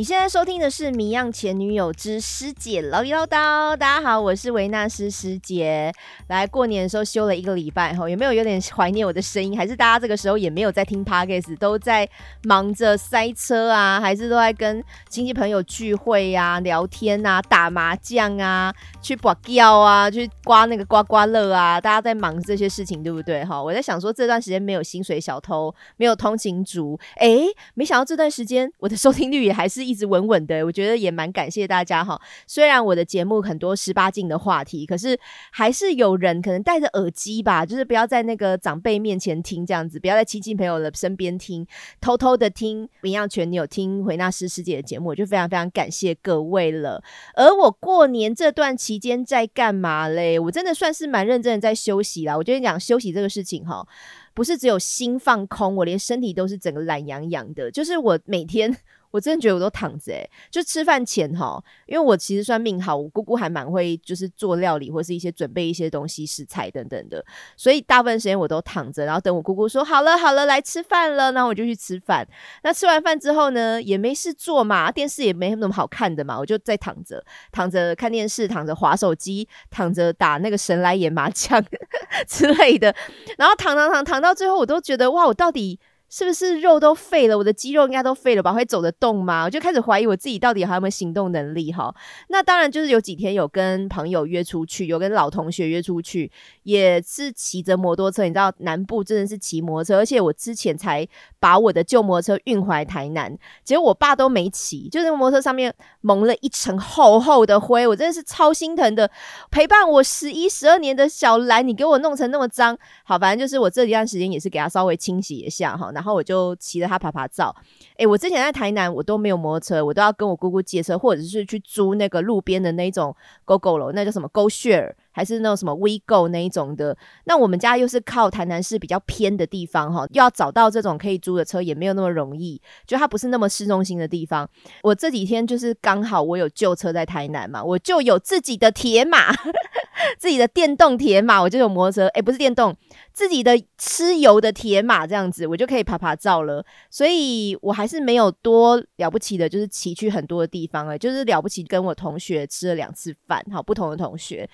你现在收听的是《迷样前女友之师姐唠一唠叨》。大家好，我是维纳斯师姐。来过年的时候休了一个礼拜，哈，有没有有点怀念我的声音？还是大家这个时候也没有在听 podcast，都在忙着塞车啊？还是都在跟亲戚朋友聚会呀、聊天啊、打麻将啊、去刮胶啊、去刮那个刮刮乐啊？大家在忙这些事情，对不对？哈，我在想说这段时间没有薪水小偷，没有通勤族，哎，没想到这段时间我的收听率也还是。一直稳稳的，我觉得也蛮感谢大家哈。虽然我的节目很多十八禁的话题，可是还是有人可能戴着耳机吧，就是不要在那个长辈面前听这样子，不要在亲戚朋友的身边听，偷偷的听。明样全你有听回纳斯师姐的节目，我就非常非常感谢各位了。而我过年这段期间在干嘛嘞？我真的算是蛮认真的在休息啦。我觉得讲休息这个事情哈，不是只有心放空，我连身体都是整个懒洋洋的，就是我每天。我真的觉得我都躺着诶，就吃饭前哈，因为我其实算命好，我姑姑还蛮会就是做料理或是一些准备一些东西食材等等的，所以大部分时间我都躺着，然后等我姑姑说好了好了来吃饭了，然后我就去吃饭。那吃完饭之后呢，也没事做嘛，电视也没那么好看的嘛，我就在躺着躺着看电视，躺着划手机，躺着打那个神来演麻将 之类的，然后躺躺躺躺到最后，我都觉得哇，我到底。是不是肉都废了？我的肌肉应该都废了吧？会走得动吗？我就开始怀疑我自己到底还有没有行动能力哈。那当然就是有几天有跟朋友约出去，有跟老同学约出去，也是骑着摩托车。你知道南部真的是骑摩托车，而且我之前才把我的旧摩托车运回台南，结果我爸都没骑，就那个摩托车上面蒙了一层厚厚的灰，我真的是超心疼的。陪伴我十一十二年的小兰，你给我弄成那么脏，好，反正就是我这一段时间也是给他稍微清洗一下哈。然后我就骑着它爬爬照。诶，我之前在台南，我都没有摩托车，我都要跟我姑姑借车，或者是去租那个路边的那种 GO GO 楼，那叫什么 GO Share，还是那种什么 We Go 那一种的。那我们家又是靠台南市比较偏的地方哈，要找到这种可以租的车也没有那么容易，就它不是那么市中心的地方。我这几天就是刚好我有旧车在台南嘛，我就有自己的铁马，自己的电动铁马，我就有摩托车，诶，不是电动，自己的吃油的铁马这样子，我就可以爬爬照了。所以我还。是没有多了不起的，就是骑去很多的地方哎，就是了不起，跟我同学吃了两次饭，好不同的同学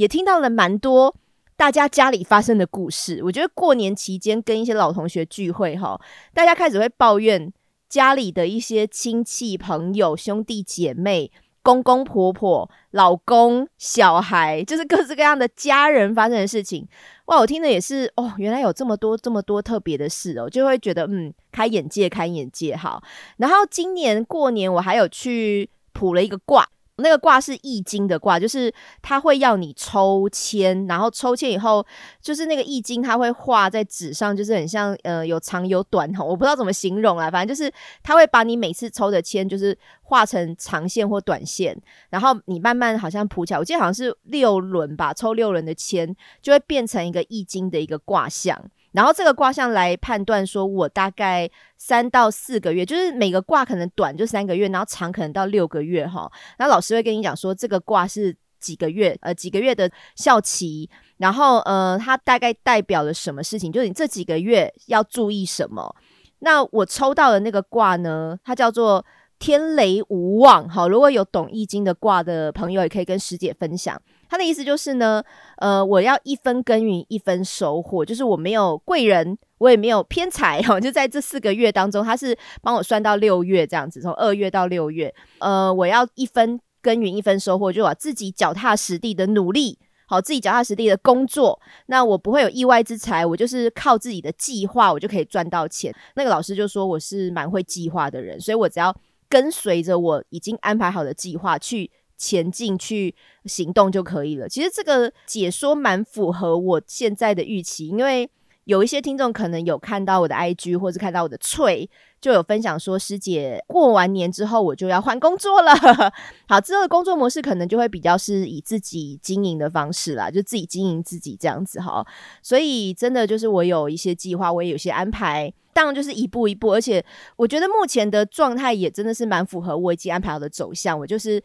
也听到了蛮多大家家里发生的故事。我觉得过年期间跟一些老同学聚会哈，大家开始会抱怨家里的一些亲戚朋友、兄弟姐妹。公公婆婆、老公、小孩，就是各式各样的家人发生的事情。哇，我听的也是哦，原来有这么多、这么多特别的事哦，就会觉得嗯，开眼界、开眼界。好，然后今年过年我还有去卜了一个卦。那个卦是易经的卦，就是它会要你抽签，然后抽签以后，就是那个易经它会画在纸上，就是很像呃有长有短哈，我不知道怎么形容啊，反正就是它会把你每次抽的签就是画成长线或短线，然后你慢慢好像谱起来，我记得好像是六轮吧，抽六轮的签就会变成一个易经的一个卦象。然后这个卦象来判断，说我大概三到四个月，就是每个卦可能短就三个月，然后长可能到六个月哈。那老师会跟你讲说，这个卦是几个月，呃，几个月的效期，然后呃，它大概代表了什么事情，就是你这几个月要注意什么。那我抽到的那个卦呢，它叫做。天雷无妄，好，如果有懂易经的卦的朋友，也可以跟师姐分享。他的意思就是呢，呃，我要一分耕耘一分收获，就是我没有贵人，我也没有偏财，哈，就在这四个月当中，他是帮我算到六月这样子，从二月到六月，呃，我要一分耕耘一分收获，就我自己脚踏实地的努力，好，自己脚踏实地的工作，那我不会有意外之财，我就是靠自己的计划，我就可以赚到钱。那个老师就说我是蛮会计划的人，所以我只要。跟随着我已经安排好的计划去前进、去行动就可以了。其实这个解说蛮符合我现在的预期，因为有一些听众可能有看到我的 IG 或者看到我的翠，就有分享说师姐过完年之后我就要换工作了。好，之后的工作模式可能就会比较是以自己经营的方式啦，就自己经营自己这样子哈。所以真的就是我有一些计划，我也有些安排。当然就是一步一步，而且我觉得目前的状态也真的是蛮符合我已经安排好的走向。我就是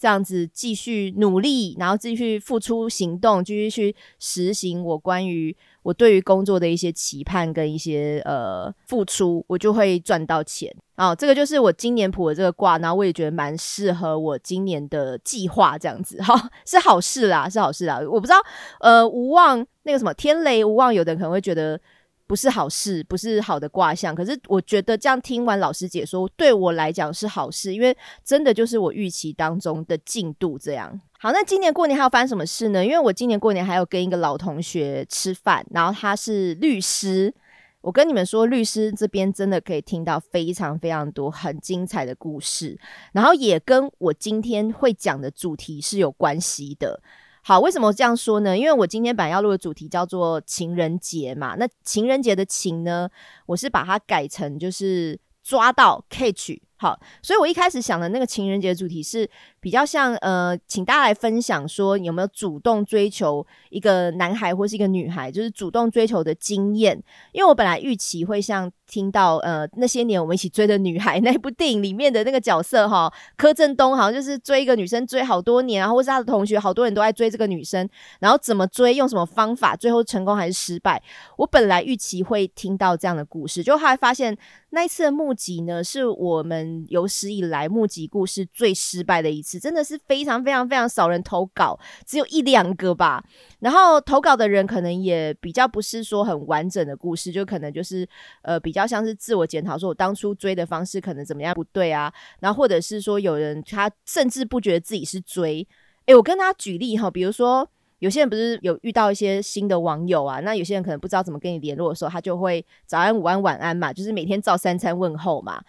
这样子继续努力，然后继续付出行动，继续去实行我关于我对于工作的一些期盼跟一些呃付出，我就会赚到钱。哦，这个就是我今年卜的这个卦，然后我也觉得蛮适合我今年的计划，这样子 哈，是好事啦，是好事啦。我不知道，呃，无望那个什么天雷无望，有的人可能会觉得。不是好事，不是好的卦象。可是我觉得这样听完老师解说，对我来讲是好事，因为真的就是我预期当中的进度这样。好，那今年过年还要发生什么事呢？因为我今年过年还有跟一个老同学吃饭，然后他是律师。我跟你们说，律师这边真的可以听到非常非常多很精彩的故事，然后也跟我今天会讲的主题是有关系的。好，为什么这样说呢？因为我今天本来要录的主题叫做情人节嘛，那情人节的情呢，我是把它改成就是抓到 catch。好，所以我一开始想的那个情人节主题是比较像呃，请大家来分享说有没有主动追求一个男孩或是一个女孩，就是主动追求的经验。因为我本来预期会像听到呃那些年我们一起追的女孩那部电影里面的那个角色哈，柯震东好像就是追一个女生追好多年，然后或是他的同学好多人都在追这个女生，然后怎么追，用什么方法，最后成功还是失败。我本来预期会听到这样的故事，就后来发现那一次的募集呢，是我们。有史以来募集故事最失败的一次，真的是非常非常非常少人投稿，只有一两个吧。然后投稿的人可能也比较不是说很完整的故事，就可能就是呃比较像是自我检讨，说我当初追的方式可能怎么样不对啊。然后或者是说有人他甚至不觉得自己是追。诶，我跟他举例哈，比如说有些人不是有遇到一些新的网友啊，那有些人可能不知道怎么跟你联络的时候，他就会早安、午安、晚安嘛，就是每天照三餐问候嘛。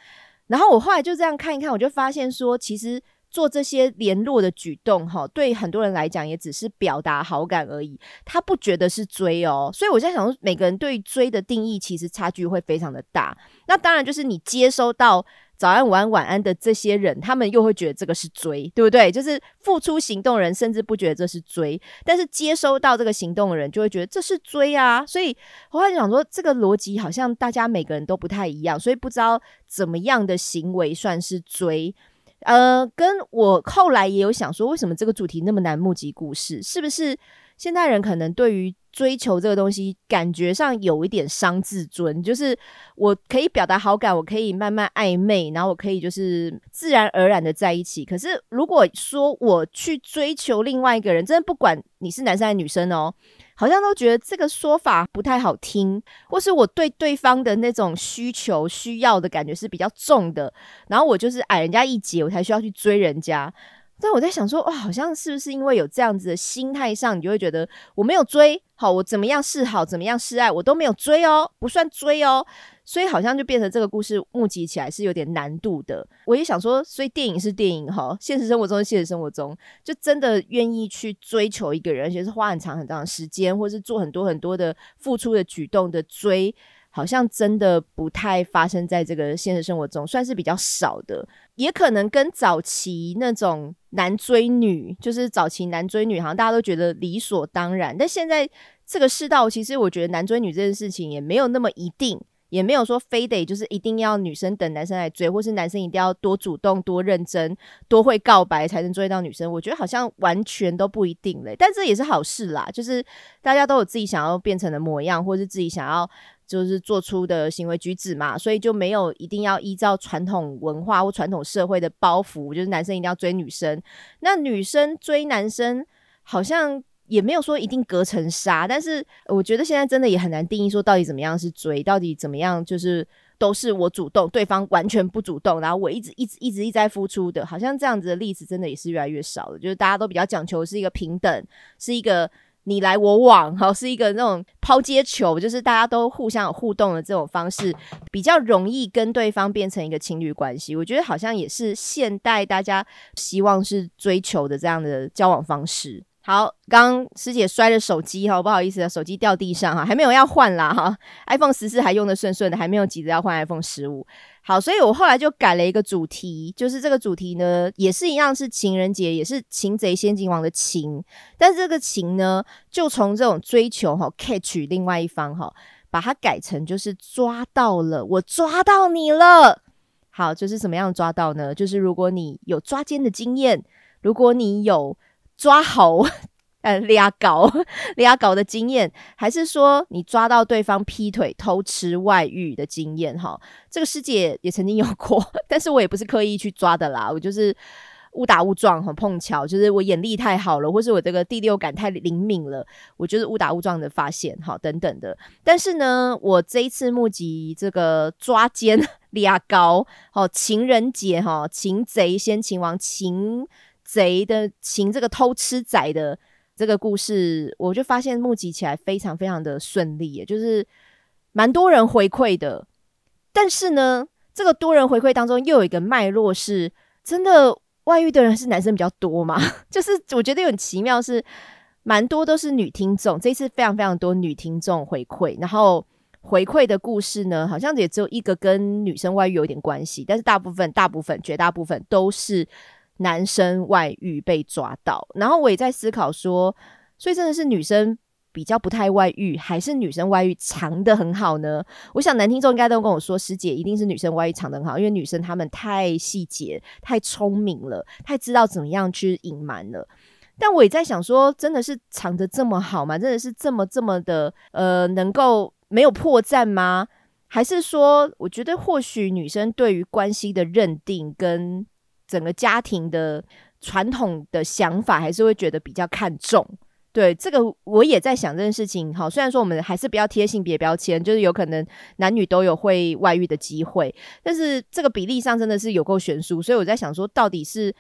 然后我后来就这样看一看，我就发现说，其实做这些联络的举动，哈，对很多人来讲也只是表达好感而已，他不觉得是追哦。所以我在想说，每个人对追的定义其实差距会非常的大。那当然就是你接收到。早安、午安、晚安的这些人，他们又会觉得这个是追，对不对？就是付出行动人，甚至不觉得这是追，但是接收到这个行动的人，就会觉得这是追啊。所以我后来想说，这个逻辑好像大家每个人都不太一样，所以不知道怎么样的行为算是追。呃，跟我后来也有想说，为什么这个主题那么难募集故事？是不是现代人可能对于追求这个东西，感觉上有一点伤自尊，就是我可以表达好感，我可以慢慢暧昧，然后我可以就是自然而然的在一起。可是如果说我去追求另外一个人，真的不管你是男生还是女生哦，好像都觉得这个说法不太好听，或是我对对方的那种需求需要的感觉是比较重的，然后我就是矮人家一截，我才需要去追人家。但我在想说，哇，好像是不是因为有这样子的心态上，你就会觉得我没有追好，我怎么样示好，怎么样示爱，我都没有追哦，不算追哦，所以好像就变成这个故事募集起来是有点难度的。我也想说，所以电影是电影哈，现实生活中是现实生活中，就真的愿意去追求一个人，而且是花很长很长的时间，或是做很多很多的付出的举动的追。好像真的不太发生在这个现实生活中，算是比较少的，也可能跟早期那种男追女，就是早期男追女，好像大家都觉得理所当然。但现在这个世道，其实我觉得男追女这件事情也没有那么一定，也没有说非得就是一定要女生等男生来追，或是男生一定要多主动、多认真、多会告白才能追到女生。我觉得好像完全都不一定嘞，但这也是好事啦，就是大家都有自己想要变成的模样，或是自己想要。就是做出的行为举止嘛，所以就没有一定要依照传统文化或传统社会的包袱，就是男生一定要追女生，那女生追男生好像也没有说一定隔层纱。但是我觉得现在真的也很难定义说到底怎么样是追，到底怎么样就是都是我主动，对方完全不主动，然后我一直一直一直一直在付出的，好像这样子的例子真的也是越来越少了。就是大家都比较讲求是一个平等，是一个。你来我往，哈，是一个那种抛接球，就是大家都互相有互动的这种方式，比较容易跟对方变成一个情侣关系。我觉得好像也是现代大家希望是追求的这样的交往方式。好，刚师姐摔了手机哈，不好意思，手机掉地上哈，还没有要换啦哈，iPhone 十四还用的顺顺的，还没有急着要换 iPhone 十五。好，所以我后来就改了一个主题，就是这个主题呢，也是一样是情人节，也是擒贼先擒王的擒，但是这个擒呢，就从这种追求哈 catch 另外一方哈，把它改成就是抓到了，我抓到你了。好，就是怎么样抓到呢？就是如果你有抓奸的经验。如果你有抓好 呃俩搞俩搞的经验，还是说你抓到对方劈腿、偷吃、外遇的经验？哈，这个师姐也曾经有过，但是我也不是刻意去抓的啦，我就是误打误撞，很碰巧，就是我眼力太好了，或是我这个第六感太灵敏了，我就是误打误撞的发现，好等等的。但是呢，我这一次募集这个抓奸俩搞，哦，情人节哈，擒贼先擒王，擒贼的擒这个偷吃仔的。这个故事，我就发现募集起来非常非常的顺利，也就是蛮多人回馈的。但是呢，这个多人回馈当中又有一个脉络，是真的外遇的人是男生比较多嘛？就是我觉得有很奇妙，是蛮多都是女听众。这次非常非常多女听众回馈，然后回馈的故事呢，好像也只有一个跟女生外遇有点关系，但是大部分、大部分、绝大部分都是。男生外遇被抓到，然后我也在思考说，所以真的是女生比较不太外遇，还是女生外遇藏的很好呢？我想男听众应该都跟我说，师姐一定是女生外遇藏的很好，因为女生她们太细节、太聪明了，太知道怎么样去隐瞒了。但我也在想说，真的是藏的这么好吗？真的是这么这么的呃，能够没有破绽吗？还是说，我觉得或许女生对于关系的认定跟整个家庭的传统的想法，还是会觉得比较看重。对这个，我也在想这件事情。好，虽然说我们还是不要贴性别标签，就是有可能男女都有会外遇的机会，但是这个比例上真的是有够悬殊。所以我在想说，到底是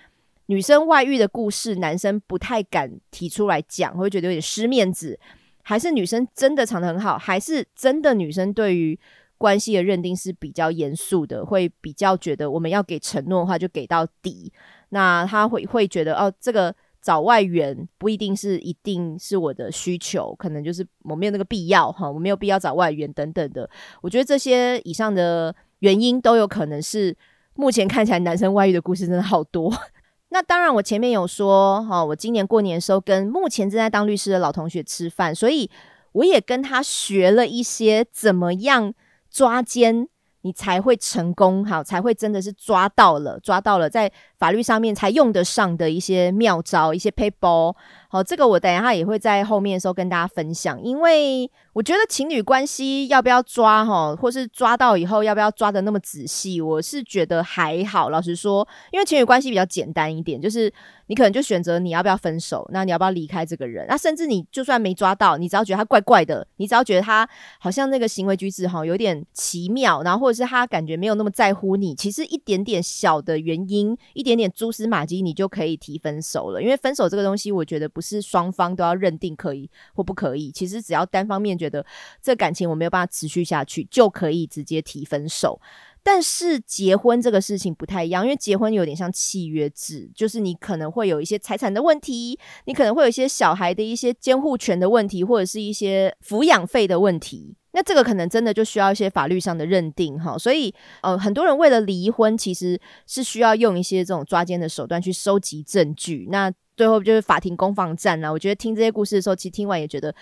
女生外遇的故事，男生不太敢提出来讲，会觉得有点失面子，还是女生真的藏得很好，还是真的女生对于？关系的认定是比较严肃的，会比较觉得我们要给承诺的话就给到底。那他会会觉得哦，这个找外援不一定是一定是我的需求，可能就是我没有那个必要哈，我没有必要找外援等等的。我觉得这些以上的原因都有可能是目前看起来男生外遇的故事真的好多。那当然，我前面有说哈，我今年过年的时候跟目前正在当律师的老同学吃饭，所以我也跟他学了一些怎么样。抓奸，你才会成功，好，才会真的是抓到了，抓到了，在法律上面才用得上的一些妙招，一些 paper。好，这个我等一下也会在后面的时候跟大家分享，因为我觉得情侣关系要不要抓哈，或是抓到以后要不要抓的那么仔细，我是觉得还好。老实说，因为情侣关系比较简单一点，就是你可能就选择你要不要分手，那你要不要离开这个人，那甚至你就算没抓到，你只要觉得他怪怪的，你只要觉得他好像那个行为举止哈有点奇妙，然后或者是他感觉没有那么在乎你，其实一点点小的原因，一点点点蛛丝马迹，你就可以提分手了。因为分手这个东西，我觉得不。是双方都要认定可以或不可以，其实只要单方面觉得这感情我没有办法持续下去，就可以直接提分手。但是结婚这个事情不太一样，因为结婚有点像契约制，就是你可能会有一些财产的问题，你可能会有一些小孩的一些监护权的问题，或者是一些抚养费的问题。那这个可能真的就需要一些法律上的认定哈。所以呃，很多人为了离婚，其实是需要用一些这种抓奸的手段去收集证据。那最后就是法庭攻防战啊！我觉得听这些故事的时候，其实听完也觉得，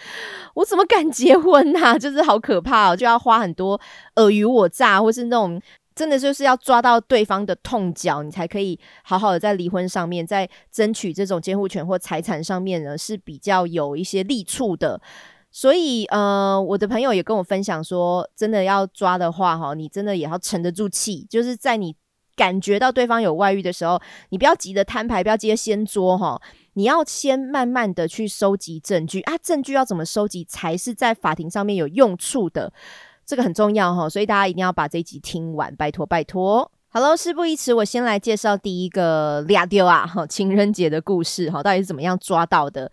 我怎么敢结婚呐？就是好可怕哦，就要花很多尔虞我诈，或是那种真的就是要抓到对方的痛脚，你才可以好好的在离婚上面，在争取这种监护权或财产上面呢，是比较有一些利处的。所以，呃，我的朋友也跟我分享说，真的要抓的话，哈，你真的也要沉得住气，就是在你。感觉到对方有外遇的时候，你不要急着摊牌，不要急着先捉哈，你要先慢慢的去收集证据啊，证据要怎么收集才是在法庭上面有用处的，这个很重要哈，所以大家一定要把这一集听完，拜托拜托。好喽，事不宜迟，我先来介绍第一个俩丢啊哈，情人节的故事哈，到底是怎么样抓到的？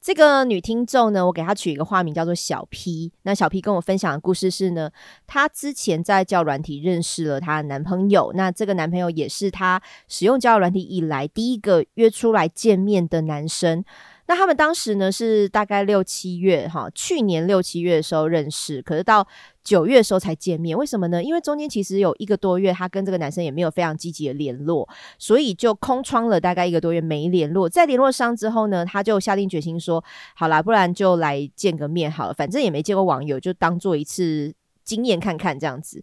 这个女听众呢，我给她取一个化名叫做小 P。那小 P 跟我分享的故事是呢，她之前在教软体认识了她的男朋友，那这个男朋友也是她使用交友软体以来第一个约出来见面的男生。那他们当时呢是大概六七月哈，去年六七月的时候认识，可是到九月的时候才见面。为什么呢？因为中间其实有一个多月，他跟这个男生也没有非常积极的联络，所以就空窗了大概一个多月没联络。在联络上之后呢，他就下定决心说：“好啦，不然就来见个面好了，反正也没见过网友，就当做一次经验看看这样子。”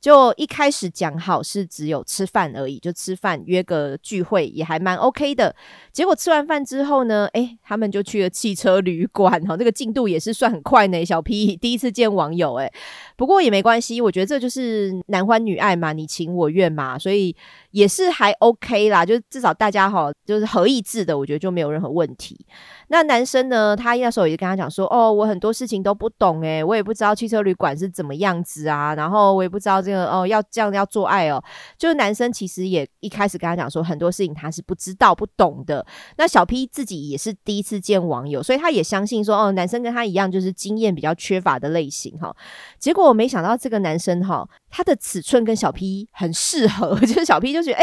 就一开始讲好是只有吃饭而已，就吃饭约个聚会也还蛮 OK 的。结果吃完饭之后呢，哎，他们就去了汽车旅馆，哈，这个进度也是算很快呢。小 P 第一次见网友，哎，不过也没关系，我觉得这就是男欢女爱嘛，你情我愿嘛，所以也是还 OK 啦，就至少大家哈就是合意志的，我觉得就没有任何问题。那男生呢，他那时候也跟他讲说，哦，我很多事情都不懂，哎，我也不知道汽车旅馆是怎么样子啊，然后我也不知道。这个哦，要这样要做爱哦，就是男生其实也一开始跟他讲说很多事情他是不知道不懂的。那小 P 自己也是第一次见网友，所以他也相信说哦，男生跟他一样就是经验比较缺乏的类型哈。结果我没想到这个男生哈，他的尺寸跟小 P 很适合，就是小 P 就觉得哎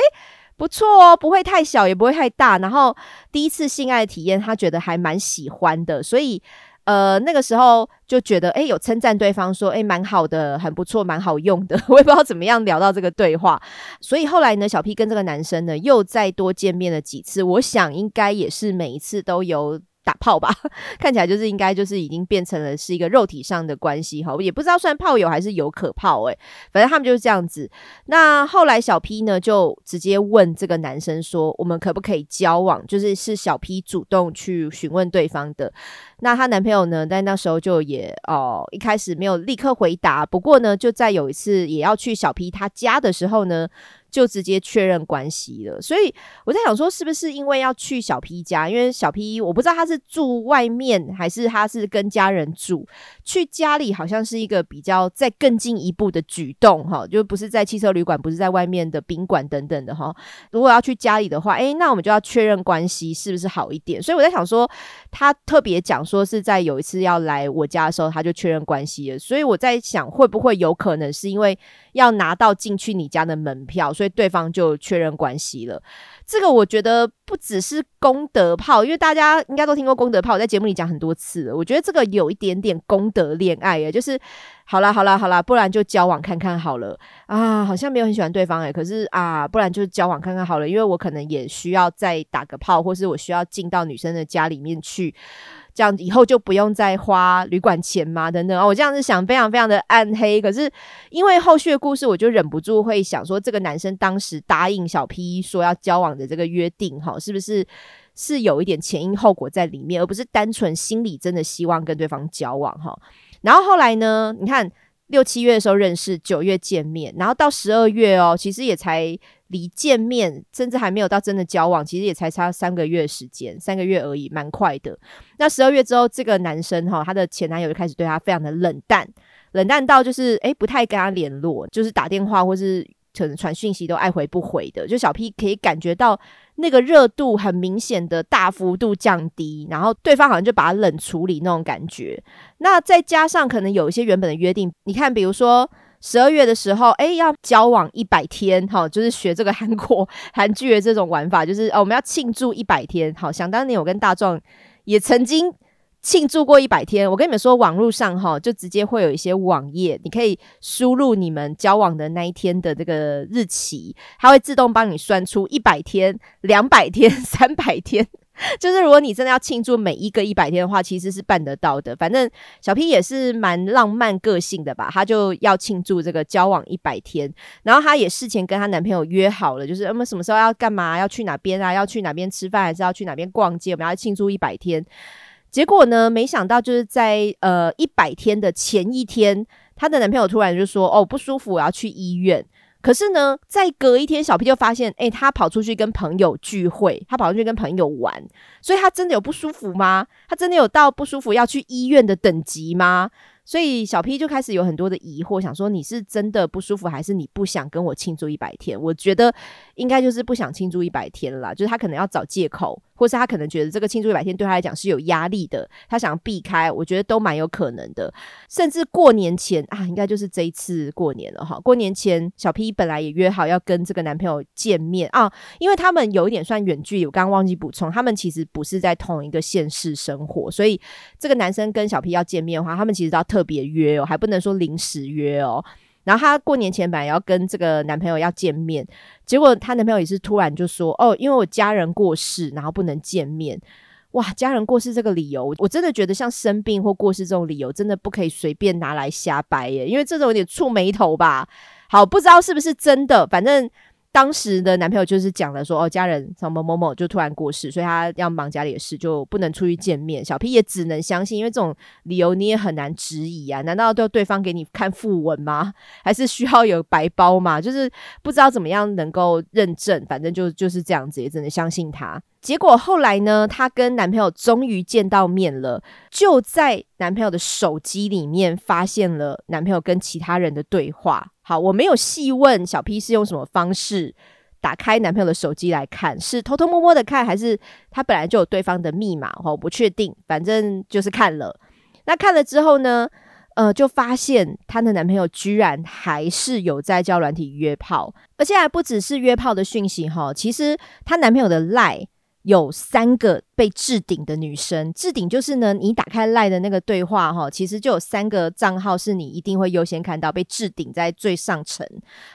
不错哦，不会太小也不会太大，然后第一次性爱的体验他觉得还蛮喜欢的，所以。呃，那个时候就觉得，哎，有称赞对方说，哎，蛮好的，很不错，蛮好用的。我也不知道怎么样聊到这个对话，所以后来呢，小 P 跟这个男生呢又再多见面了几次。我想应该也是每一次都有。打炮吧，看起来就是应该就是已经变成了是一个肉体上的关系哈，也不知道算炮友还是有可炮诶，反正他们就是这样子。那后来小 P 呢就直接问这个男生说：“我们可不可以交往？”就是是小 P 主动去询问对方的。那她男朋友呢，在那时候就也哦一开始没有立刻回答，不过呢，就在有一次也要去小 P 他家的时候呢。就直接确认关系了，所以我在想说，是不是因为要去小 P 家？因为小 P 我不知道他是住外面还是他是跟家人住，去家里好像是一个比较再更进一步的举动哈，就不是在汽车旅馆，不是在外面的宾馆等等的哈。如果要去家里的话，诶，那我们就要确认关系是不是好一点？所以我在想说，他特别讲说是在有一次要来我家的时候，他就确认关系了。所以我在想，会不会有可能是因为要拿到进去你家的门票，所以。对方就确认关系了，这个我觉得不只是功德炮，因为大家应该都听过功德炮，在节目里讲很多次了。我觉得这个有一点点功德恋爱耶，就是好啦好啦好啦，不然就交往看看好了啊，好像没有很喜欢对方诶，可是啊，不然就交往看看好了，因为我可能也需要再打个炮，或是我需要进到女生的家里面去。这样以后就不用再花旅馆钱嘛？等等我这样子想，非常非常的暗黑。可是因为后续的故事，我就忍不住会想说，这个男生当时答应小 P 说要交往的这个约定，哈，是不是是有一点前因后果在里面，而不是单纯心里真的希望跟对方交往，哈。然后后来呢，你看六七月的时候认识，九月见面，然后到十二月哦，其实也才。离见面甚至还没有到真的交往，其实也才差三个月时间，三个月而已，蛮快的。那十二月之后，这个男生哈，他的前男友就开始对他非常的冷淡，冷淡到就是诶不太跟他联络，就是打电话或是可能传讯息都爱回不回的。就小 P 可以感觉到那个热度很明显的大幅度降低，然后对方好像就把他冷处理那种感觉。那再加上可能有一些原本的约定，你看，比如说。十二月的时候，哎，要交往一百天，哈，就是学这个韩国 韩剧的这种玩法，就是哦，我们要庆祝一百天。好，想当年我跟大壮也曾经庆祝过一百天。我跟你们说，网络上哈，就直接会有一些网页，你可以输入你们交往的那一天的这个日期，它会自动帮你算出一百天、两百天、三百天。就是如果你真的要庆祝每一个一百天的话，其实是办得到的。反正小 P 也是蛮浪漫个性的吧，她就要庆祝这个交往一百天，然后她也事前跟她男朋友约好了，就是我们什么时候要干嘛，要去哪边啊，要去哪边吃饭，还是要去哪边逛街，我们要庆祝一百天。结果呢，没想到就是在呃一百天的前一天，她的男朋友突然就说：“哦，不舒服，我要去医院。”可是呢，再隔一天，小 P 就发现，哎，他跑出去跟朋友聚会，他跑出去跟朋友玩，所以他真的有不舒服吗？他真的有到不舒服要去医院的等级吗？所以小 P 就开始有很多的疑惑，想说你是真的不舒服，还是你不想跟我庆祝一百天？我觉得应该就是不想庆祝一百天了，就是他可能要找借口，或是他可能觉得这个庆祝一百天对他来讲是有压力的，他想避开，我觉得都蛮有可能的。甚至过年前啊，应该就是这一次过年了哈。过年前，小 P 本来也约好要跟这个男朋友见面啊，因为他们有一点算远距离，我刚刚忘记补充，他们其实不是在同一个县市生活，所以这个男生跟小 P 要见面的话，他们其实要。特别约哦，还不能说临时约哦。然后她过年前本来要跟这个男朋友要见面，结果她男朋友也是突然就说：“哦，因为我家人过世，然后不能见面。”哇，家人过世这个理由，我真的觉得像生病或过世这种理由，真的不可以随便拿来瞎掰耶，因为这种有点触眉头吧。好，不知道是不是真的，反正。当时的男朋友就是讲了说，哦，家人什么某某就突然过世，所以他要忙家里的事，就不能出去见面。小 P 也只能相信，因为这种理由你也很难质疑啊。难道要对方给你看附文吗？还是需要有白包吗？就是不知道怎么样能够认证，反正就就是这样子，也只能相信他。结果后来呢，她跟男朋友终于见到面了，就在男朋友的手机里面发现了男朋友跟其他人的对话。好，我没有细问小 P 是用什么方式打开男朋友的手机来看，是偷偷摸摸的看，还是他本来就有对方的密码？哈，我不确定，反正就是看了。那看了之后呢，呃，就发现她的男朋友居然还是有在交软体约炮，而且还不只是约炮的讯息哈。其实她男朋友的赖。有三个被置顶的女生，置顶就是呢，你打开赖的那个对话哈，其实就有三个账号是你一定会优先看到被置顶在最上层。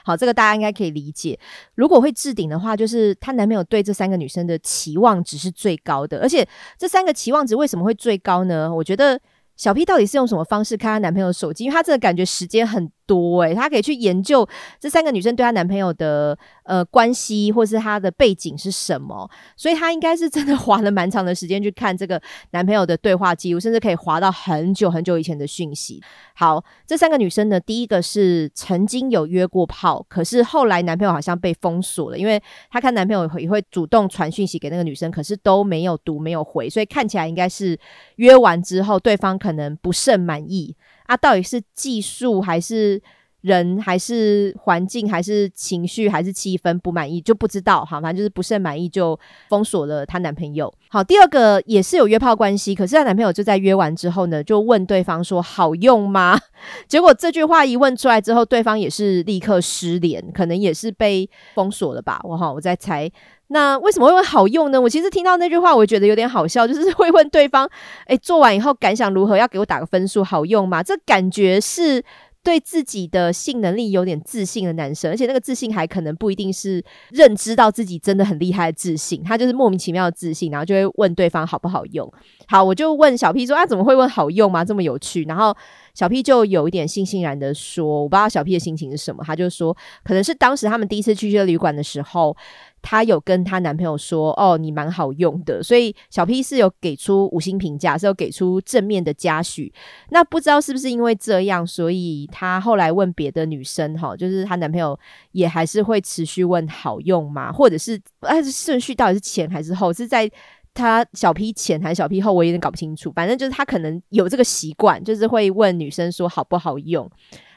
好，这个大家应该可以理解。如果会置顶的话，就是她男朋友对这三个女生的期望值是最高的，而且这三个期望值为什么会最高呢？我觉得小 P 到底是用什么方式看她男朋友手机？因为她真的感觉时间很。多诶，她可以去研究这三个女生对她男朋友的呃关系，或是她的背景是什么，所以她应该是真的花了蛮长的时间去看这个男朋友的对话记录，甚至可以划到很久很久以前的讯息。好，这三个女生呢，第一个是曾经有约过炮，可是后来男朋友好像被封锁了，因为她看男朋友也会主动传讯息给那个女生，可是都没有读没有回，所以看起来应该是约完之后对方可能不甚满意。啊，到底是技术还是人，还是环境，还是情绪，还是气氛不满意，就不知道。好，反正就是不甚满意，就封锁了她男朋友。好，第二个也是有约炮关系，可是她男朋友就在约完之后呢，就问对方说：“好用吗？” 结果这句话一问出来之后，对方也是立刻失联，可能也是被封锁了吧。我哈，我在猜。那为什么会问好用呢？我其实听到那句话，我觉得有点好笑，就是会问对方，哎，做完以后感想如何？要给我打个分数，好用吗？这感觉是对自己的性能力有点自信的男生，而且那个自信还可能不一定是认知到自己真的很厉害的自信，他就是莫名其妙的自信，然后就会问对方好不好用。好，我就问小 P 说，啊，怎么会问好用吗？这么有趣。然后小 P 就有一点悻悻然的说，我不知道小 P 的心情是什么，他就说，可能是当时他们第一次去这个旅馆的时候。她有跟她男朋友说：“哦，你蛮好用的。”所以小 P 是有给出五星评价，是有给出正面的嘉许。那不知道是不是因为这样，所以她后来问别的女生，哈，就是她男朋友也还是会持续问好用吗？或者是哎，顺序到底是前还是后？是在他小 P 前还是小 P 后？我有点搞不清楚。反正就是他可能有这个习惯，就是会问女生说好不好用。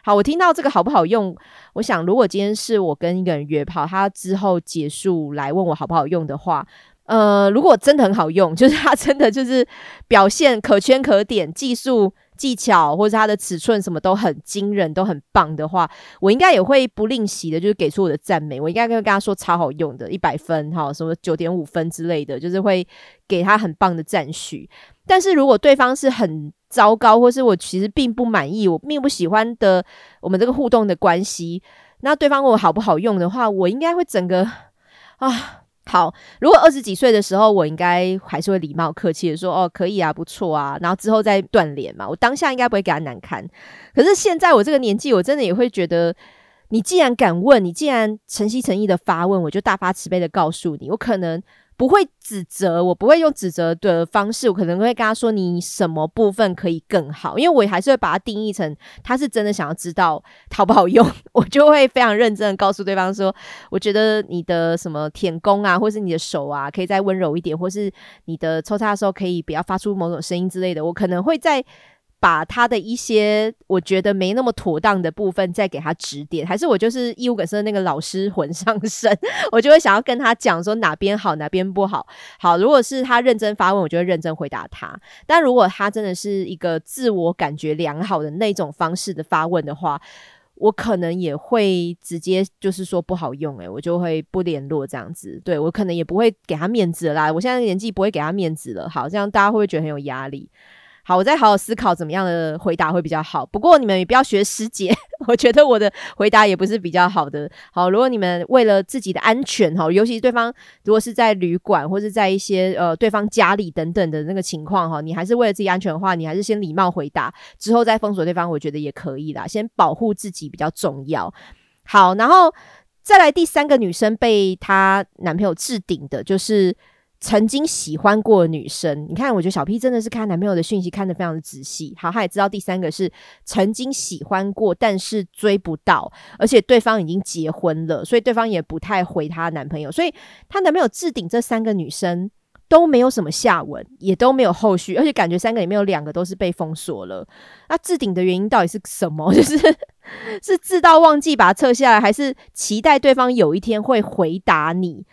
好，我听到这个好不好用？我想，如果今天是我跟一个人约炮，他之后结束来问我好不好用的话，呃，如果真的很好用，就是他真的就是表现可圈可点，技术技巧或者他的尺寸什么都很惊人，都很棒的话，我应该也会不吝惜的，就是给出我的赞美。我应该跟跟他说超好用的，一百分哈，什么九点五分之类的，就是会给他很棒的赞许。但是如果对方是很糟糕，或是我其实并不满意，我并不喜欢的我们这个互动的关系，那对方问我好不好用的话，我应该会整个啊好。如果二十几岁的时候，我应该还是会礼貌客气的说哦可以啊不错啊，然后之后再断联嘛。我当下应该不会给他难堪。可是现在我这个年纪，我真的也会觉得，你既然敢问，你既然诚心诚意的发问，我就大发慈悲的告诉你，我可能。不会指责，我不会用指责的方式，我可能会跟他说你什么部分可以更好，因为我还是会把它定义成他是真的想要知道好不好用，我就会非常认真的告诉对方说，我觉得你的什么舔功啊，或是你的手啊，可以再温柔一点，或是你的抽插的时候可以不要发出某种声音之类的，我可能会在。把他的一些我觉得没那么妥当的部分再给他指点，还是我就是义务本身的那个老师魂上身，我就会想要跟他讲说哪边好哪边不好。好，如果是他认真发问，我就会认真回答他；但如果他真的是一个自我感觉良好的那种方式的发问的话，我可能也会直接就是说不好用，诶，我就会不联络这样子。对我可能也不会给他面子啦，我现在年纪不会给他面子了。好，这样大家会不会觉得很有压力？好，我再好好思考怎么样的回答会比较好。不过你们也不要学师姐，我觉得我的回答也不是比较好的。好，如果你们为了自己的安全，哈，尤其是对方如果是在旅馆或者在一些呃对方家里等等的那个情况，哈，你还是为了自己安全的话，你还是先礼貌回答，之后再封锁对方，我觉得也可以啦。先保护自己比较重要。好，然后再来第三个女生被她男朋友置顶的，就是曾经喜欢过的女生。你看，我觉得小 P 真的是看男朋友的讯息看得非常的仔细。好，他也知道第三个是曾经喜欢过，但是追不到，而且对方已经结婚了，所以对方也不太回她男朋友。所以她男朋友置顶这三个女生。都没有什么下文，也都没有后续，而且感觉三个里面有两个都是被封锁了。那置顶的原因到底是什么？就是是自到忘记把它撤下来，还是期待对方有一天会回答你？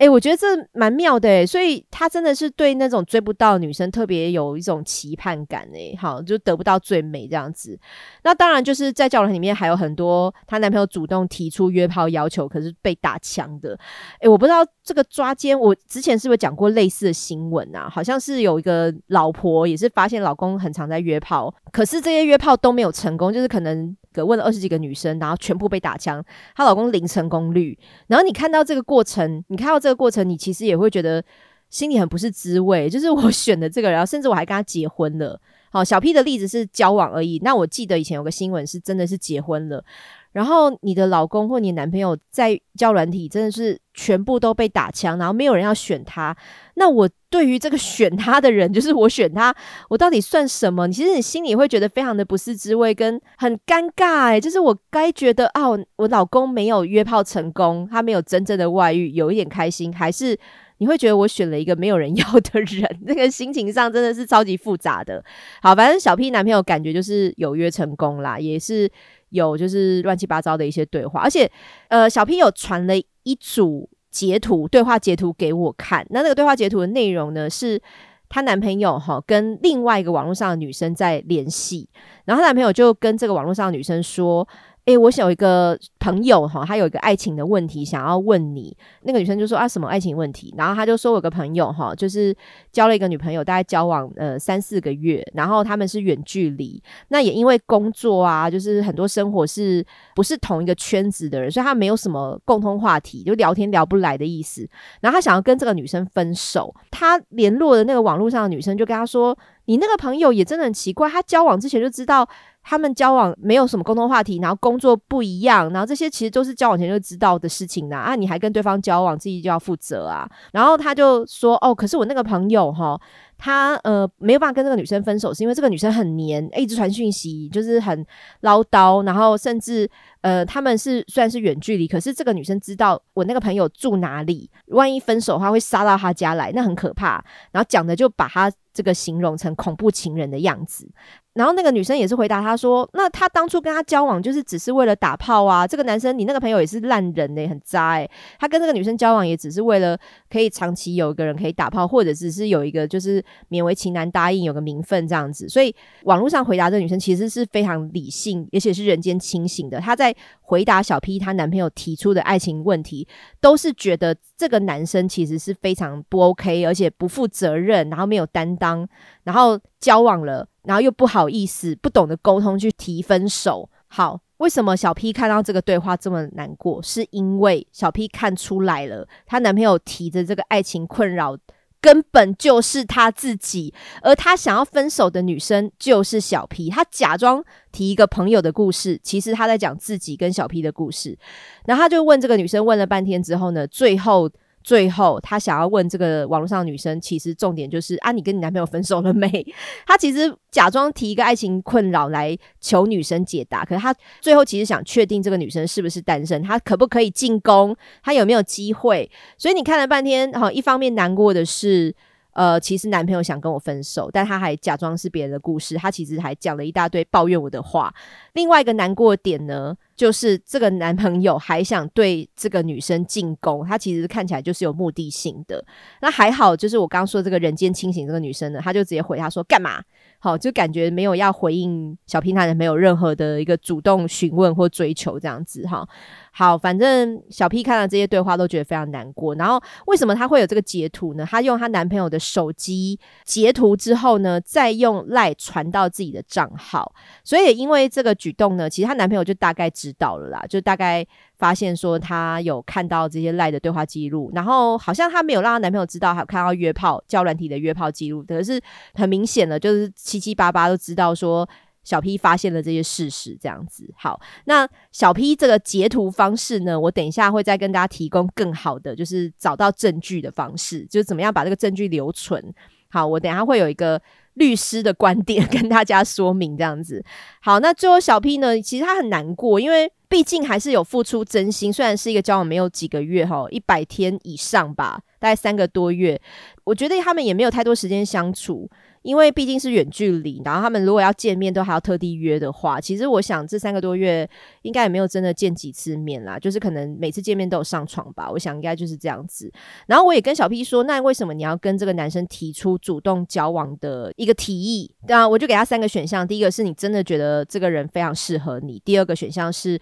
哎，我觉得这蛮妙的哎，所以他真的是对那种追不到女生特别有一种期盼感哎，好，就得不到最美这样子。那当然就是在交往里面还有很多她男朋友主动提出约炮要求，可是被打枪的。哎，我不知道这个抓奸，我之前是不是讲过类似的新闻啊？好像是有一个老婆也是发现老公很常在约炮，可是这些约炮都没有成功，就是可能。问了二十几个女生，然后全部被打枪，她老公零成功率。然后你看到这个过程，你看到这个过程，你其实也会觉得心里很不是滋味。就是我选的这个，然后甚至我还跟他结婚了。好，小 P 的例子是交往而已。那我记得以前有个新闻是真的是结婚了。然后你的老公或你男朋友在交软体真的是全部都被打枪，然后没有人要选他。那我对于这个选他的人，就是我选他，我到底算什么？其实你心里会觉得非常的不是滋味，跟很尴尬。哎，就是我该觉得啊，我老公没有约炮成功，他没有真正的外遇，有一点开心，还是你会觉得我选了一个没有人 要的人？那个心情上真的是超级复杂的。好，反正小 P 男朋友感觉就是有约成功啦，也是。有就是乱七八糟的一些对话，而且呃，小 P 有传了一组截图，对话截图给我看。那那个对话截图的内容呢，是她男朋友哈跟另外一个网络上的女生在联系，然后她男朋友就跟这个网络上的女生说。诶，我有一个朋友哈，他有一个爱情的问题想要问你。那个女生就说啊，什么爱情问题？然后他就说，我有个朋友哈，就是交了一个女朋友，大概交往呃三四个月，然后他们是远距离。那也因为工作啊，就是很多生活是不是同一个圈子的人，所以他没有什么共通话题，就聊天聊不来的意思。然后他想要跟这个女生分手，他联络的那个网络上的女生就跟他说：“你那个朋友也真的很奇怪，他交往之前就知道。”他们交往没有什么共同话题，然后工作不一样，然后这些其实都是交往前就知道的事情呐。啊，你还跟对方交往，自己就要负责啊。然后他就说：“哦，可是我那个朋友哈。”他呃没有办法跟这个女生分手，是因为这个女生很黏，一直传讯息，就是很唠叨，然后甚至呃他们是虽然是远距离，可是这个女生知道我那个朋友住哪里，万一分手的话会杀到他家来，那很可怕。然后讲的就把他这个形容成恐怖情人的样子。然后那个女生也是回答他说：“那他当初跟他交往就是只是为了打炮啊，这个男生你那个朋友也是烂人呢，很渣哎。他跟这个女生交往也只是为了可以长期有一个人可以打炮，或者只是有一个就是。”勉为其难答应有个名分这样子，所以网络上回答这女生其实是非常理性，而且是人间清醒的。她在回答小 P 她男朋友提出的爱情问题，都是觉得这个男生其实是非常不 OK，而且不负责任，然后没有担当，然后交往了，然后又不好意思，不懂得沟通去提分手。好，为什么小 P 看到这个对话这么难过？是因为小 P 看出来了，她男朋友提的这个爱情困扰。根本就是她自己，而她想要分手的女生就是小 P。她假装提一个朋友的故事，其实她在讲自己跟小 P 的故事。然后他就问这个女生，问了半天之后呢，最后。最后，他想要问这个网络上的女生，其实重点就是啊，你跟你男朋友分手了没？他其实假装提一个爱情困扰来求女生解答，可是他最后其实想确定这个女生是不是单身，他可不可以进攻，他有没有机会？所以你看了半天，哈，一方面难过的是。呃，其实男朋友想跟我分手，但他还假装是别人的故事，他其实还讲了一大堆抱怨我的话。另外一个难过点呢，就是这个男朋友还想对这个女生进攻，他其实看起来就是有目的性的。那还好，就是我刚刚说这个人间清醒这个女生呢，她就直接回他说干嘛？好，就感觉没有要回应小平台，没有任何的一个主动询问或追求这样子哈。好，反正小 P 看了这些对话都觉得非常难过。然后为什么她会有这个截图呢？她用她男朋友的手机截图之后呢，再用赖传到自己的账号。所以因为这个举动呢，其实她男朋友就大概知知道了啦，就大概发现说她有看到这些赖的对话记录。然后好像她没有让她男朋友知道，还有看到约炮、交软体的约炮记录。可是很明显的，就是七七八八都知道说。小 P 发现了这些事实，这样子。好，那小 P 这个截图方式呢，我等一下会再跟大家提供更好的，就是找到证据的方式，就是怎么样把这个证据留存。好，我等下会有一个律师的观点 跟大家说明，这样子。好，那最后小 P 呢，其实他很难过，因为毕竟还是有付出真心，虽然是一个交往没有几个月哈，一百天以上吧，大概三个多月，我觉得他们也没有太多时间相处。因为毕竟是远距离，然后他们如果要见面都还要特地约的话，其实我想这三个多月应该也没有真的见几次面啦，就是可能每次见面都有上床吧。我想应该就是这样子。然后我也跟小 P 说，那为什么你要跟这个男生提出主动交往的一个提议？那我就给他三个选项，第一个是你真的觉得这个人非常适合你，第二个选项是。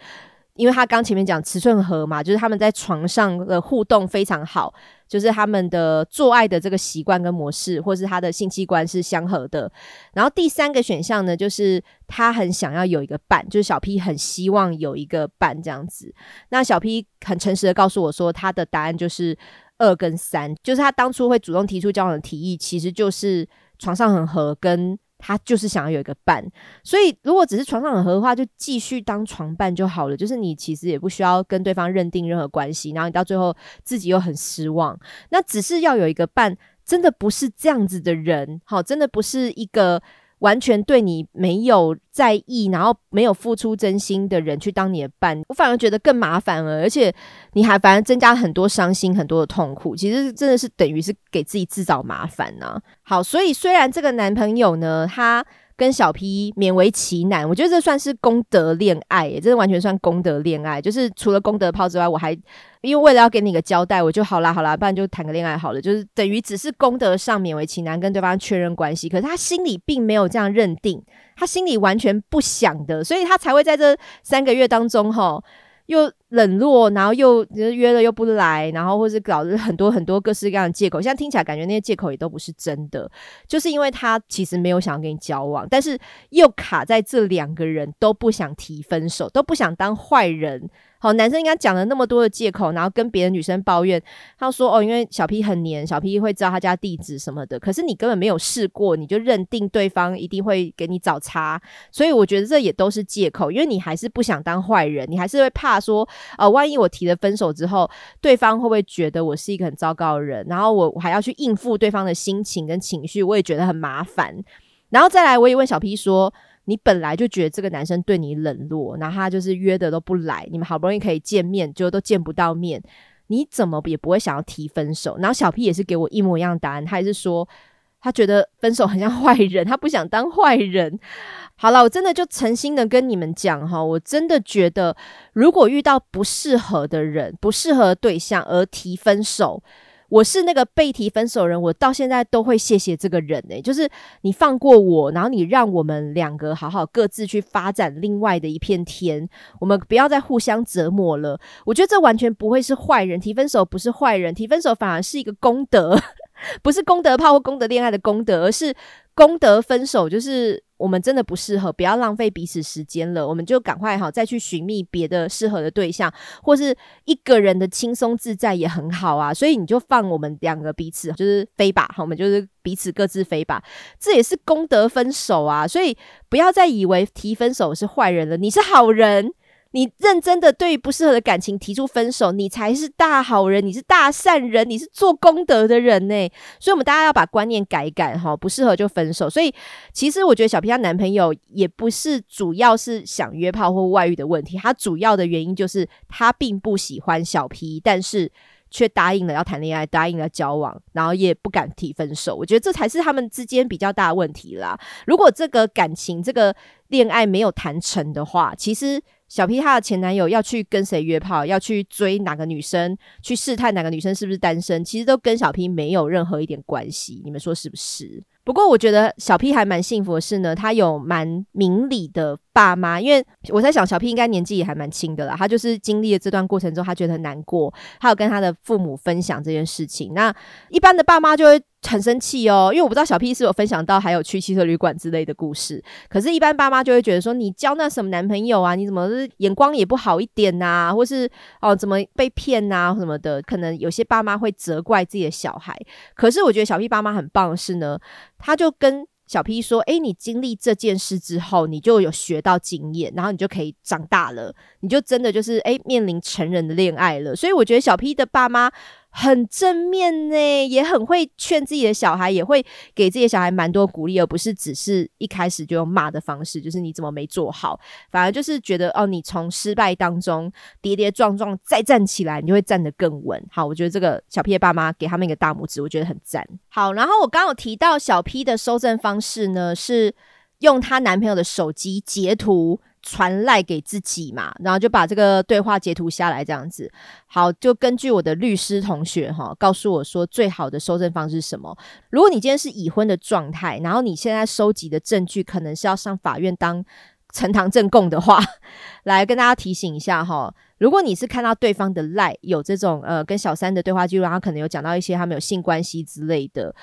因为他刚前面讲尺寸合嘛，就是他们在床上的互动非常好，就是他们的做爱的这个习惯跟模式，或是他的性器官是相合的。然后第三个选项呢，就是他很想要有一个伴，就是小 P 很希望有一个伴这样子。那小 P 很诚实的告诉我说，他的答案就是二跟三，就是他当初会主动提出交往的提议，其实就是床上很合跟。他就是想要有一个伴，所以如果只是床上很合的话，就继续当床伴就好了。就是你其实也不需要跟对方认定任何关系，然后你到最后自己又很失望。那只是要有一个伴，真的不是这样子的人，好，真的不是一个。完全对你没有在意，然后没有付出真心的人去当你的伴，我反而觉得更麻烦了，而且你还反而增加很多伤心、很多的痛苦。其实真的是等于是给自己自找麻烦呢。好，所以虽然这个男朋友呢，他。跟小 P 勉为其难，我觉得这算是功德恋爱，耶，这完全算功德恋爱。就是除了功德炮之外，我还因为为了要给你个交代，我就好啦好啦，不然就谈个恋爱好了。就是等于只是功德上勉为其难跟对方确认关系，可是他心里并没有这样认定，他心里完全不想的，所以他才会在这三个月当中哈。又冷落，然后又约了又不来，然后或者搞很多很多各式各样的借口。现在听起来感觉那些借口也都不是真的，就是因为他其实没有想要跟你交往，但是又卡在这两个人都不想提分手，都不想当坏人。好，男生应该讲了那么多的借口，然后跟别的女生抱怨，他说：“哦，因为小 P 很黏，小 P 会知道他家地址什么的。”可是你根本没有试过，你就认定对方一定会给你找茬，所以我觉得这也都是借口，因为你还是不想当坏人，你还是会怕说：“呃，万一我提了分手之后，对方会不会觉得我是一个很糟糕的人？然后我我还要去应付对方的心情跟情绪，我也觉得很麻烦。”然后再来，我也问小 P 说。你本来就觉得这个男生对你冷落，然后他就是约的都不来，你们好不容易可以见面，就都见不到面，你怎么也不会想要提分手？然后小 P 也是给我一模一样的答案，他也是说他觉得分手很像坏人，他不想当坏人。好了，我真的就诚心的跟你们讲哈，我真的觉得如果遇到不适合的人、不适合的对象而提分手。我是那个被提分手人，我到现在都会谢谢这个人呢。就是你放过我，然后你让我们两个好好各自去发展另外的一片天，我们不要再互相折磨了。我觉得这完全不会是坏人，提分手不是坏人，提分手反而是一个功德，不是功德炮或功德恋爱的功德，而是功德分手，就是。我们真的不适合，不要浪费彼此时间了。我们就赶快哈，再去寻觅别的适合的对象，或是一个人的轻松自在也很好啊。所以你就放我们两个彼此就是飞吧，好，我们就是彼此各自飞吧。这也是功德分手啊。所以不要再以为提分手是坏人了，你是好人。你认真的对不适合的感情提出分手，你才是大好人，你是大善人，你是做功德的人呢。所以，我们大家要把观念改改哈，不适合就分手。所以，其实我觉得小皮她男朋友也不是主要是想约炮或外遇的问题，他主要的原因就是他并不喜欢小皮但是却答应了要谈恋爱，答应了交往，然后也不敢提分手。我觉得这才是他们之间比较大的问题啦。如果这个感情、这个恋爱没有谈成的话，其实。小 P 她的前男友要去跟谁约炮，要去追哪个女生，去试探哪个女生是不是单身，其实都跟小 P 没有任何一点关系。你们说是不是？不过我觉得小 P 还蛮幸福的是呢，他有蛮明理的。爸妈，因为我在想，小 P 应该年纪也还蛮轻的啦。他就是经历了这段过程之后，他觉得很难过，他有跟他的父母分享这件事情。那一般的爸妈就会很生气哦，因为我不知道小 P 是有分享到还有去汽车旅馆之类的故事。可是，一般爸妈就会觉得说，你交那什么男朋友啊？你怎么眼光也不好一点呐？或是哦，怎么被骗呐？什么的？可能有些爸妈会责怪自己的小孩。可是，我觉得小 P 爸妈很棒的是呢，他就跟。小 P 说：“哎，你经历这件事之后，你就有学到经验，然后你就可以长大了，你就真的就是哎面临成人的恋爱了。”所以我觉得小 P 的爸妈。很正面呢，也很会劝自己的小孩，也会给自己的小孩蛮多鼓励，而不是只是一开始就用骂的方式，就是你怎么没做好，反而就是觉得哦，你从失败当中跌跌撞撞再站起来，你就会站得更稳。好，我觉得这个小 P 的爸妈给他们一个大拇指，我觉得很赞。好，然后我刚有提到小 P 的收证方式呢，是用她男朋友的手机截图。传赖给自己嘛，然后就把这个对话截图下来，这样子。好，就根据我的律师同学哈告诉我说，最好的收证方式是什么？如果你今天是已婚的状态，然后你现在收集的证据可能是要上法院当呈堂证供的话，来跟大家提醒一下哈。如果你是看到对方的赖有这种呃跟小三的对话记录，然后可能有讲到一些他们有性关系之类的。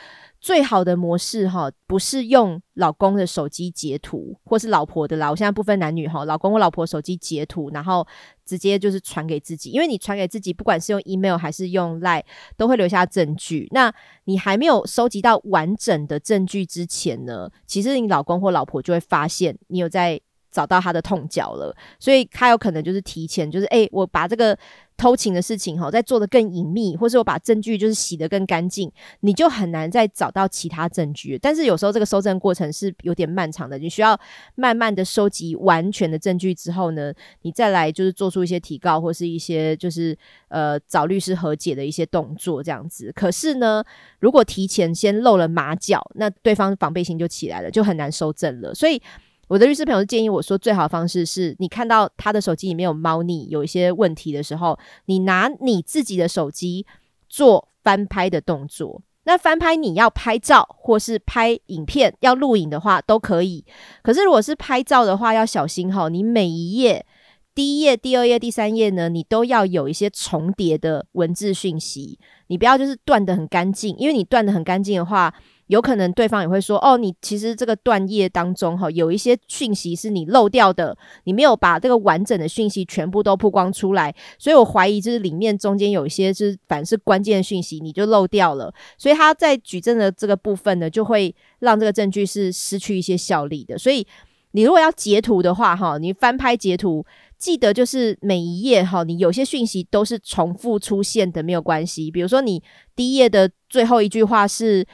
最好的模式哈，不是用老公的手机截图，或是老婆的啦。我现在不分男女哈，老公或老婆手机截图，然后直接就是传给自己。因为你传给自己，不管是用 email 还是用 line，都会留下证据。那你还没有收集到完整的证据之前呢，其实你老公或老婆就会发现你有在。找到他的痛脚了，所以他有可能就是提前，就是哎，我把这个偷情的事情哈，在做的更隐秘，或是我把证据就是洗得更干净，你就很难再找到其他证据。但是有时候这个收证过程是有点漫长的，你需要慢慢的收集完全的证据之后呢，你再来就是做出一些提告或是一些就是呃找律师和解的一些动作这样子。可是呢，如果提前先露了马脚，那对方防备心就起来了，就很难收证了。所以。我的律师朋友建议我说，最好的方式是你看到他的手机里面有猫腻，有一些问题的时候，你拿你自己的手机做翻拍的动作。那翻拍你要拍照或是拍影片要录影的话都可以。可是如果是拍照的话，要小心哈，你每一页第一页、第二页、第三页呢，你都要有一些重叠的文字讯息，你不要就是断的很干净，因为你断的很干净的话。有可能对方也会说：“哦，你其实这个断页当中哈，有一些讯息是你漏掉的，你没有把这个完整的讯息全部都曝光出来，所以我怀疑就是里面中间有一些是反是关键讯息，你就漏掉了。所以他在举证的这个部分呢，就会让这个证据是失去一些效力的。所以你如果要截图的话，哈，你翻拍截图，记得就是每一页哈，你有些讯息都是重复出现的，没有关系。比如说你第一页的最后一句话是。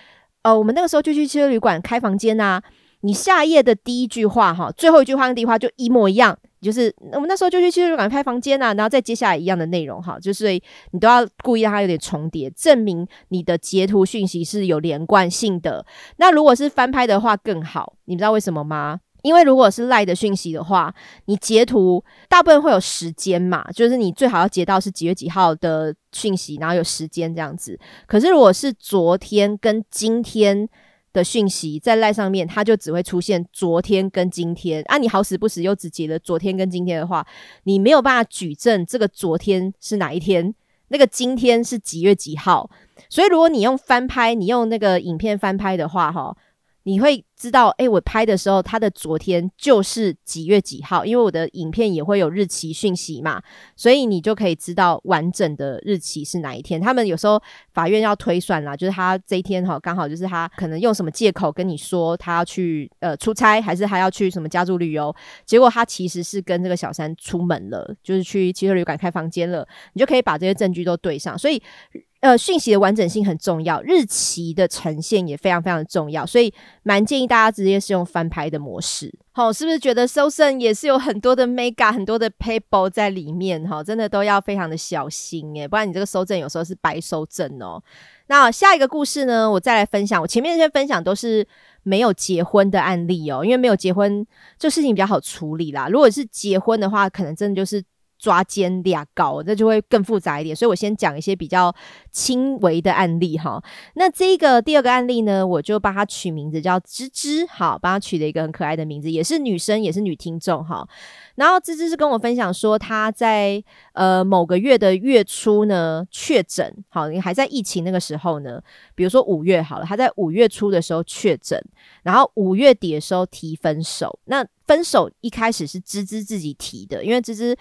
呃，我们那个时候就去汽车旅馆开房间呐。你下页的第一句话哈，最后一句话跟第一句话就一模一样，就是我们那时候就去汽车旅馆开房间呐，然后再接下来一样的内容哈，就是你都要故意让它有点重叠，证明你的截图讯息是有连贯性的。那如果是翻拍的话更好，你知道为什么吗？因为如果是赖的讯息的话，你截图大部分会有时间嘛，就是你最好要截到是几月几号的讯息，然后有时间这样子。可是如果是昨天跟今天的讯息在赖上面，它就只会出现昨天跟今天啊。你好死不死又只截了昨天跟今天的话，你没有办法举证这个昨天是哪一天，那个今天是几月几号。所以如果你用翻拍，你用那个影片翻拍的话，哈。你会知道，哎，我拍的时候，他的昨天就是几月几号，因为我的影片也会有日期讯息嘛，所以你就可以知道完整的日期是哪一天。他们有时候法院要推算啦，就是他这一天哈，刚好就是他可能用什么借口跟你说他要去呃出差，还是他要去什么家族旅游，结果他其实是跟这个小三出门了，就是去汽车旅馆开房间了，你就可以把这些证据都对上，所以。呃，讯息的完整性很重要，日期的呈现也非常非常的重要，所以蛮建议大家直接是用翻拍的模式。好，是不是觉得收证也是有很多的 mega 很多的 paper 在里面？哈，真的都要非常的小心诶，不然你这个收证有时候是白收证哦。那下一个故事呢，我再来分享。我前面那些分享都是没有结婚的案例哦，因为没有结婚，这事情比较好处理啦。如果是结婚的话，可能真的就是。抓奸俩搞，这就会更复杂一点，所以我先讲一些比较轻微的案例哈。那这个第二个案例呢，我就帮它取名字叫芝芝，好，帮他取了一个很可爱的名字，也是女生，也是女听众哈。然后芝芝是跟我分享说，她在呃某个月的月初呢确诊，好，你还在疫情那个时候呢，比如说五月好了，她在五月初的时候确诊，然后五月底的时候提分手，那分手一开始是芝芝自己提的，因为芝芝。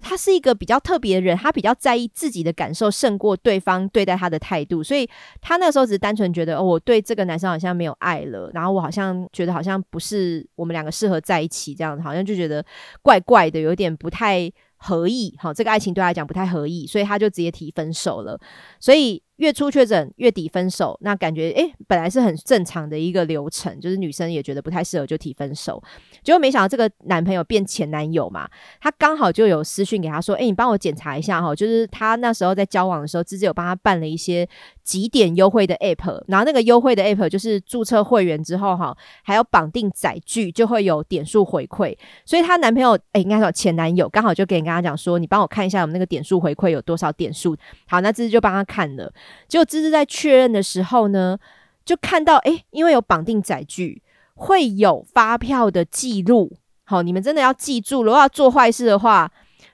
他是一个比较特别的人，他比较在意自己的感受胜过对方对待他的态度，所以他那个时候只是单纯觉得，哦，我对这个男生好像没有爱了，然后我好像觉得好像不是我们两个适合在一起，这样好像就觉得怪怪的，有点不太合意，好，这个爱情对他来讲不太合意，所以他就直接提分手了，所以。月初确诊，月底分手，那感觉诶，本来是很正常的一个流程，就是女生也觉得不太适合就提分手，结果没想到这个男朋友变前男友嘛，他刚好就有私讯给他说，诶，你帮我检查一下哈，就是他那时候在交往的时候，芝芝有帮他办了一些几点优惠的 app，然后那个优惠的 app 就是注册会员之后哈，还要绑定载具，就会有点数回馈，所以她男朋友诶，应该说前男友刚好就给你跟他讲说，你帮我看一下我们那个点数回馈有多少点数，好，那芝芝就帮他看了。结果芝芝在确认的时候呢，就看到哎，因为有绑定载具，会有发票的记录。好，你们真的要记住，如果要做坏事的话，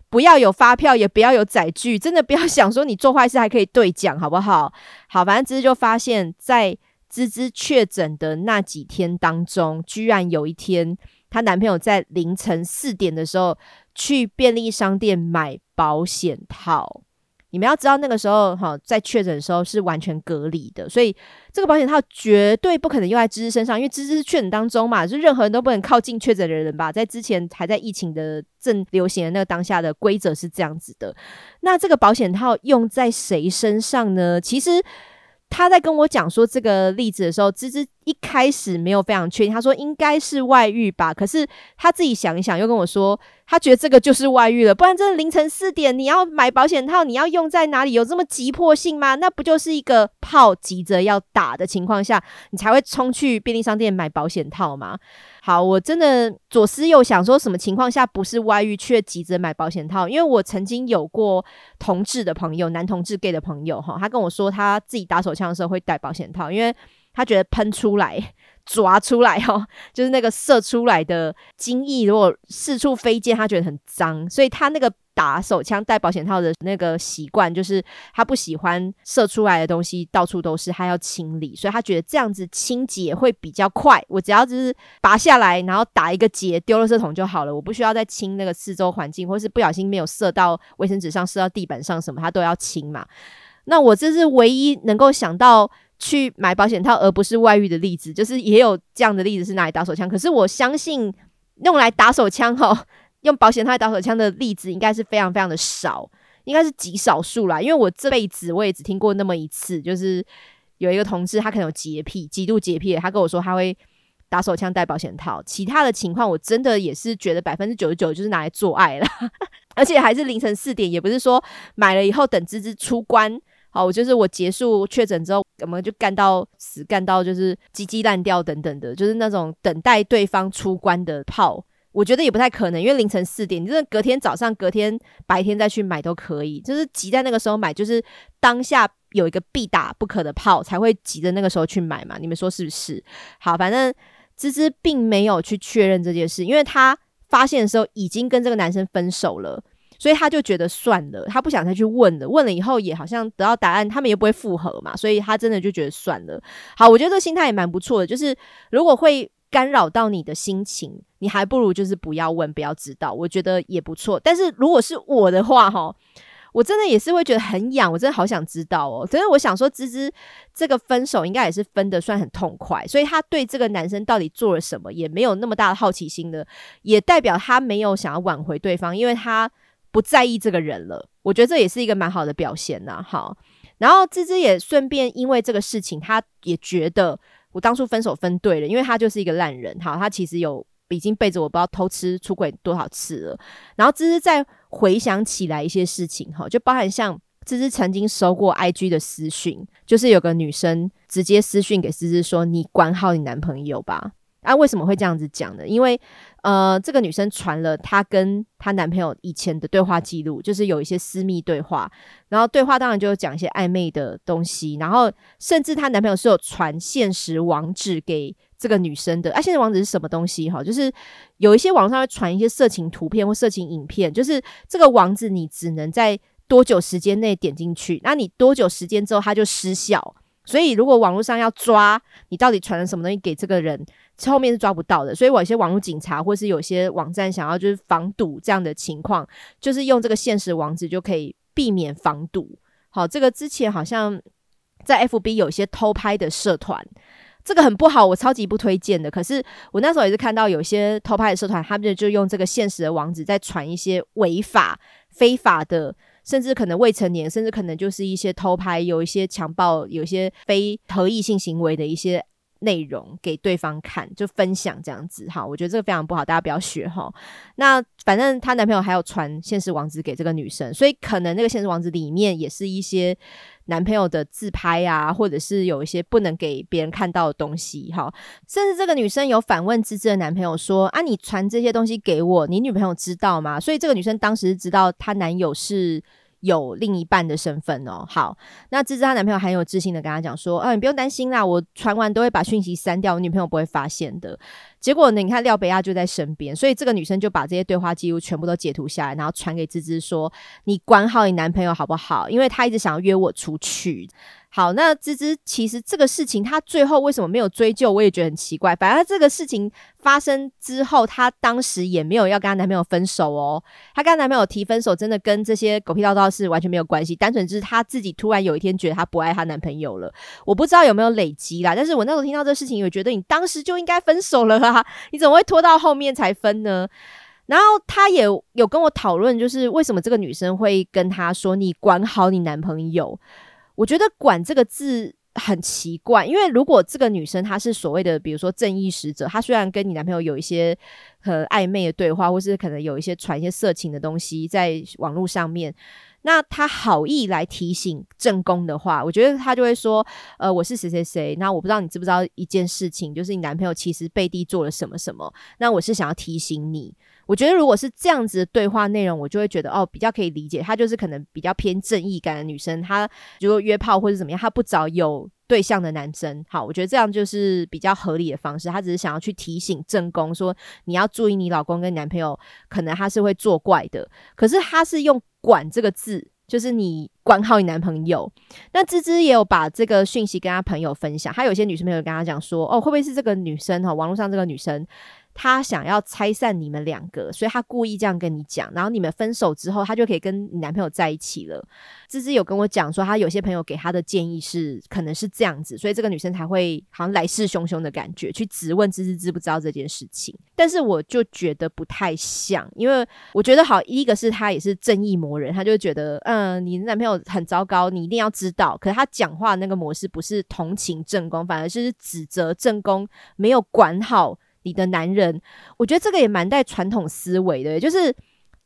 不要有发票，也不要有载具，真的不要 想说你做坏事还可以兑奖，好不好？好，反正芝芝就发现，在芝芝确诊的那几天当中，居然有一天，她男朋友在凌晨四点的时候去便利商店买保险套。你们要知道，那个时候哈，在确诊的时候是完全隔离的，所以这个保险套绝对不可能用在芝芝身上，因为芝芝是确诊当中嘛，就任何人都不能靠近确诊的人吧。在之前还在疫情的正流行的那个当下的规则是这样子的。那这个保险套用在谁身上呢？其实。他在跟我讲说这个例子的时候，芝芝一开始没有非常确定，他说应该是外遇吧。可是他自己想一想，又跟我说，他觉得这个就是外遇了。不然，这凌晨四点你要买保险套，你要用在哪里？有这么急迫性吗？那不就是一个炮急着要打的情况下，你才会冲去便利商店买保险套吗？好，我真的左思右想，说什么情况下不是外遇却急着买保险套？因为我曾经有过同志的朋友，男同志 gay 的朋友，哈，他跟我说他自己打手枪的时候会戴保险套，因为他觉得喷出来、抓出来，哈，就是那个射出来的精液如果四处飞溅，他觉得很脏，所以他那个。打手枪戴保险套的那个习惯，就是他不喜欢射出来的东西到处都是，他要清理，所以他觉得这样子清洁会比较快。我只要就是拔下来，然后打一个结，丢了射桶就好了，我不需要再清那个四周环境，或是不小心没有射到卫生纸上、射到地板上什么，他都要清嘛。那我这是唯一能够想到去买保险套而不是外遇的例子，就是也有这样的例子是拿来打手枪，可是我相信用来打手枪哈。用保险套打手枪的例子应该是非常非常的少，应该是极少数啦。因为我这辈子我也只听过那么一次，就是有一个同事他可能有洁癖，极度洁癖，他跟我说他会打手枪戴保险套。其他的情况我真的也是觉得百分之九十九就是拿来做爱了，而且还是凌晨四点，也不是说买了以后等芝芝出关，好，我就是我结束确诊之后，我们就干到死，干到就是鸡鸡烂掉等等的，就是那种等待对方出关的炮。我觉得也不太可能，因为凌晨四点，你真的隔天早上、隔天白天再去买都可以。就是急在那个时候买，就是当下有一个必打不可的炮，才会急着那个时候去买嘛。你们说是不是？好，反正芝芝并没有去确认这件事，因为他发现的时候已经跟这个男生分手了，所以他就觉得算了，他不想再去问了。问了以后也好像得到答案，他们也不会复合嘛，所以他真的就觉得算了。好，我觉得这心态也蛮不错的，就是如果会。干扰到你的心情，你还不如就是不要问，不要知道，我觉得也不错。但是如果是我的话，哈，我真的也是会觉得很痒，我真的好想知道哦。可是我想说，芝芝这个分手应该也是分的算很痛快，所以他对这个男生到底做了什么，也没有那么大的好奇心的，也代表他没有想要挽回对方，因为他不在意这个人了。我觉得这也是一个蛮好的表现呐。好，然后芝芝也顺便因为这个事情，他也觉得。我当初分手分对了，因为他就是一个烂人。好，他其实有已经背着我不知道偷吃出轨多少次了。然后芝芝再回想起来一些事情，哈，就包含像芝芝曾经收过 IG 的私讯，就是有个女生直接私讯给芝芝说：“你管好你男朋友吧。”啊，为什么会这样子讲呢？因为呃，这个女生传了她跟她男朋友以前的对话记录，就是有一些私密对话，然后对话当然就有讲一些暧昧的东西，然后甚至她男朋友是有传现实网址给这个女生的。啊，现实网址是什么东西？哈，就是有一些网上会传一些色情图片或色情影片，就是这个网址你只能在多久时间内点进去，那你多久时间之后它就失效。所以如果网络上要抓你到底传了什么东西给这个人。后面是抓不到的。所以我有些网络警察或是有些网站想要就是防堵这样的情况，就是用这个现实网址就可以避免防堵。好，这个之前好像在 FB 有一些偷拍的社团。这个很不好，我超级不推荐的。可是我那时候也是看到有些偷拍的社团，他们就用这个现实的网址在传一些违法、非法的，甚至可能未成年，甚至可能就是一些偷拍、有一些强暴、有一些非合意性行为的一些。内容给对方看，就分享这样子哈，我觉得这个非常不好，大家不要学哈。那反正她男朋友还有传现实网址给这个女生，所以可能那个现实网址里面也是一些男朋友的自拍啊，或者是有一些不能给别人看到的东西哈。甚至这个女生有反问芝芝的男朋友说：“啊，你传这些东西给我，你女朋友知道吗？”所以这个女生当时知道她男友是。有另一半的身份哦，好，那芝芝她男朋友很有自信的跟她讲说，啊，你不用担心啦，我传完都会把讯息删掉，我女朋友不会发现的。结果呢，你看廖北亚就在身边，所以这个女生就把这些对话记录全部都截图下来，然后传给芝芝说，你管好你男朋友好不好？因为他一直想要约我出去。好，那芝芝其实这个事情，她最后为什么没有追究，我也觉得很奇怪。反正这个事情发生之后，她当时也没有要跟她男朋友分手哦。她跟她男朋友提分手，真的跟这些狗屁叨叨是完全没有关系，单纯就是她自己突然有一天觉得她不爱她男朋友了。我不知道有没有累积啦，但是我那时候听到这个事情，我觉得你当时就应该分手了！你怎么会拖到后面才分呢？然后他也有跟我讨论，就是为什么这个女生会跟他说：“你管好你男朋友。”我觉得“管”这个字很奇怪，因为如果这个女生她是所谓的，比如说正义使者，她虽然跟你男朋友有一些很暧昧的对话，或是可能有一些传一些色情的东西在网络上面，那他好意来提醒正宫的话，我觉得他就会说：“呃，我是谁谁谁，那我不知道你知不知道一件事情，就是你男朋友其实背地做了什么什么，那我是想要提醒你。”我觉得如果是这样子的对话内容，我就会觉得哦，比较可以理解。她就是可能比较偏正义感的女生，她如果约炮或者怎么样，她不找有对象的男生。好，我觉得这样就是比较合理的方式。她只是想要去提醒正宫说，你要注意你老公跟男朋友，可能他是会作怪的。可是他是用“管”这个字，就是你管好你男朋友。那芝芝也有把这个讯息跟她朋友分享，她有些女生朋友跟她讲说，哦，会不会是这个女生哈？网络上这个女生。他想要拆散你们两个，所以他故意这样跟你讲，然后你们分手之后，他就可以跟你男朋友在一起了。芝芝有跟我讲说，他有些朋友给他的建议是，可能是这样子，所以这个女生才会好像来势汹汹的感觉，去质问芝芝知不知道这件事情。但是我就觉得不太像，因为我觉得好，一个是他也是正义魔人，他就觉得，嗯，你的男朋友很糟糕，你一定要知道。可是他讲话那个模式不是同情正宫，反而是指责正宫没有管好。你的男人，我觉得这个也蛮带传统思维的，就是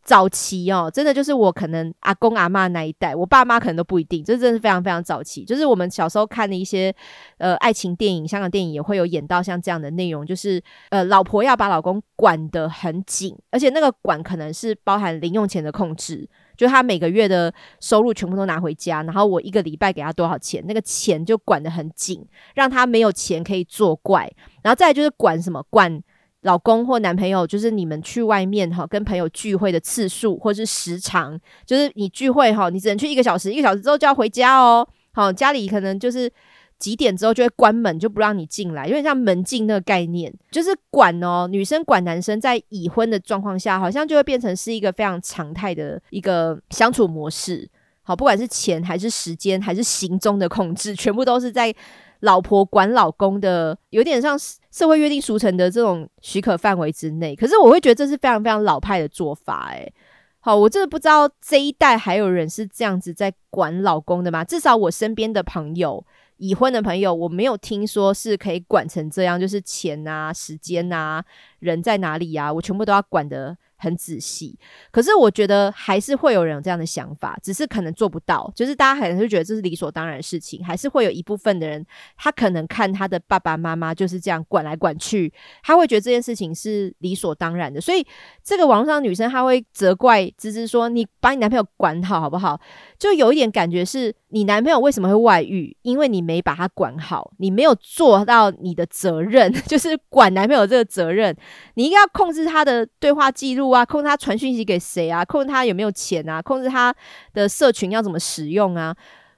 早期哦，真的就是我可能阿公阿妈那一代，我爸妈可能都不一定，这真的是非常非常早期。就是我们小时候看的一些呃爱情电影，香港电影也会有演到像这样的内容，就是呃老婆要把老公管得很紧，而且那个管可能是包含零用钱的控制。就他每个月的收入全部都拿回家，然后我一个礼拜给他多少钱，那个钱就管得很紧，让他没有钱可以作怪。然后再就是管什么，管老公或男朋友，就是你们去外面哈跟朋友聚会的次数或是时长，就是你聚会哈，你只能去一个小时，一个小时之后就要回家哦。好，家里可能就是。几点之后就会关门，就不让你进来，有点像门禁那个概念，就是管哦，女生管男生，在已婚的状况下，好像就会变成是一个非常常态的一个相处模式。好，不管是钱还是时间还是行踪的控制，全部都是在老婆管老公的，有点像社会约定俗成的这种许可范围之内。可是我会觉得这是非常非常老派的做法，诶。好，我真的不知道这一代还有人是这样子在管老公的吗？至少我身边的朋友。已婚的朋友，我没有听说是可以管成这样，就是钱啊、时间啊、人在哪里呀，我全部都要管得。很仔细，可是我觉得还是会有人有这样的想法，只是可能做不到。就是大家可能就觉得这是理所当然的事情，还是会有一部分的人，他可能看他的爸爸妈妈就是这样管来管去，他会觉得这件事情是理所当然的。所以这个网络上的女生，她会责怪芝芝说：“你把你男朋友管好好不好？”就有一点感觉是你男朋友为什么会外遇？因为你没把他管好，你没有做到你的责任，就是管男朋友这个责任，你应该要控制他的对话记录。啊，控制他传讯息给谁啊？控制他有没有钱啊？控制他的社群要怎么使用啊？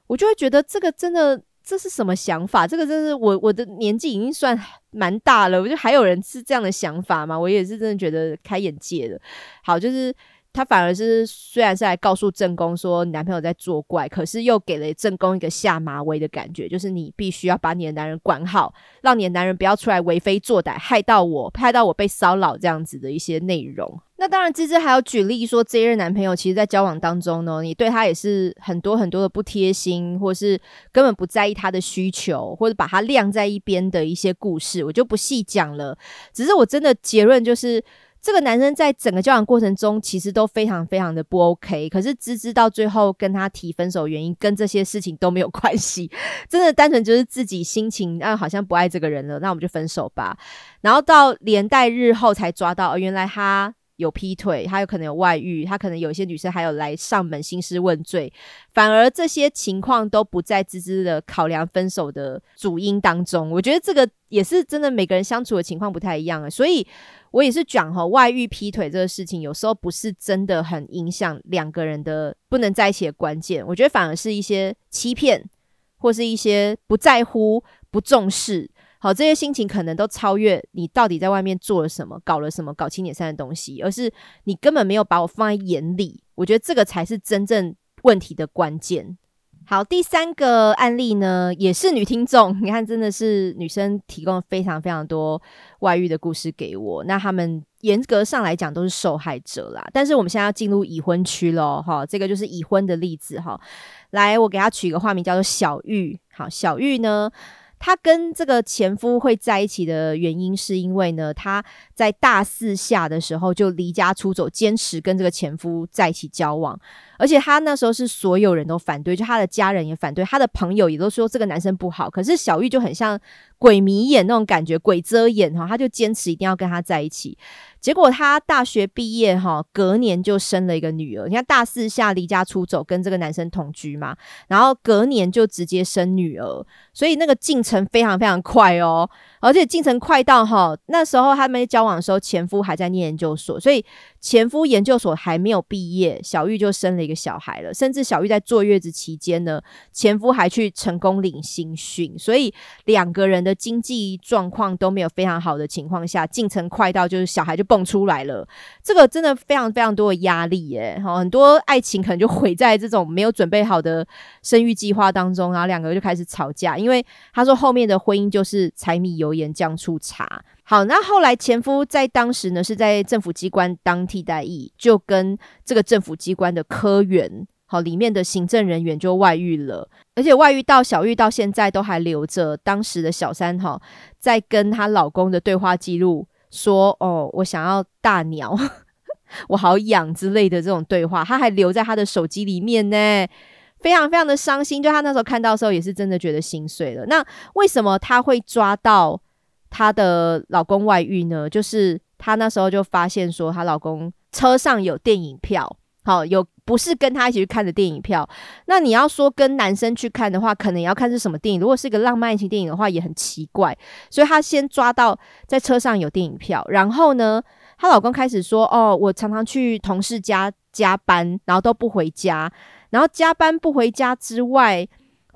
我就会觉得这个真的这是什么想法？这个真是我我的年纪已经算蛮大了，我就还有人是这样的想法吗？我也是真的觉得开眼界的。好，就是。他反而是虽然是来告诉正宫说你男朋友在作怪，可是又给了正宫一个下马威的感觉，就是你必须要把你的男人管好，让你的男人不要出来为非作歹，害到我，害到我被骚扰这样子的一些内容。那当然，芝芝还有举例说，这一任男朋友其实，在交往当中呢，你对他也是很多很多的不贴心，或是根本不在意他的需求，或者把他晾在一边的一些故事，我就不细讲了。只是我真的结论就是。这个男生在整个交往过程中，其实都非常非常的不 OK。可是芝芝到最后跟他提分手原因，跟这些事情都没有关系，真的单纯就是自己心情啊，好像不爱这个人了，那我们就分手吧。然后到连带日后才抓到，原来他有劈腿，他有可能有外遇，他可能有一些女生还有来上门兴师问罪，反而这些情况都不在芝芝的考量分手的主因当中。我觉得这个也是真的，每个人相处的情况不太一样啊，所以。我也是讲哈，外遇劈腿这个事情，有时候不是真的很影响两个人的不能在一起的关键。我觉得反而是一些欺骗，或是一些不在乎、不重视。好，这些心情可能都超越你到底在外面做了什么、搞了什么、搞清点三的东西，而是你根本没有把我放在眼里。我觉得这个才是真正问题的关键。好，第三个案例呢，也是女听众。你看，真的是女生提供了非常非常多外遇的故事给我。那他们严格上来讲都是受害者啦。但是我们现在要进入已婚区喽，哈，这个就是已婚的例子哈。来，我给他取一个化名叫做小玉。好，小玉呢。她跟这个前夫会在一起的原因，是因为呢，她在大四下的时候就离家出走，坚持跟这个前夫在一起交往。而且她那时候是所有人都反对，就她的家人也反对，她的朋友也都说这个男生不好。可是小玉就很像鬼迷眼那种感觉，鬼遮眼哈，她就坚持一定要跟他在一起。结果他大学毕业哈，隔年就生了一个女儿。你看大四下离家出走，跟这个男生同居嘛，然后隔年就直接生女儿，所以那个进程非常非常快哦。而且进程快到哈，那时候他们交往的时候，前夫还在念研究所，所以前夫研究所还没有毕业，小玉就生了一个小孩了。甚至小玉在坐月子期间呢，前夫还去成功领新训，所以两个人的经济状况都没有非常好的情况下，进程快到就是小孩就蹦出来了。这个真的非常非常多的压力耶，哈，很多爱情可能就毁在这种没有准备好的生育计划当中，然后两个人就开始吵架，因为他说后面的婚姻就是柴米油。盐酱醋茶，好，那后来前夫在当时呢是在政府机关当替代役，就跟这个政府机关的科员，好里面的行政人员就外遇了，而且外遇到小玉到现在都还留着当时的小三哈，在跟她老公的对话记录说，哦，我想要大鸟，我好痒之类的这种对话，他还留在他的手机里面呢。非常非常的伤心，就她那时候看到的时候，也是真的觉得心碎了。那为什么她会抓到？她的老公外遇呢，就是她那时候就发现说，她老公车上有电影票，好有不是跟他一起去看的电影票。那你要说跟男生去看的话，可能也要看是什么电影。如果是一个浪漫爱情电影的话，也很奇怪。所以她先抓到在车上有电影票，然后呢，她老公开始说：“哦，我常常去同事家加班，然后都不回家，然后加班不回家之外。”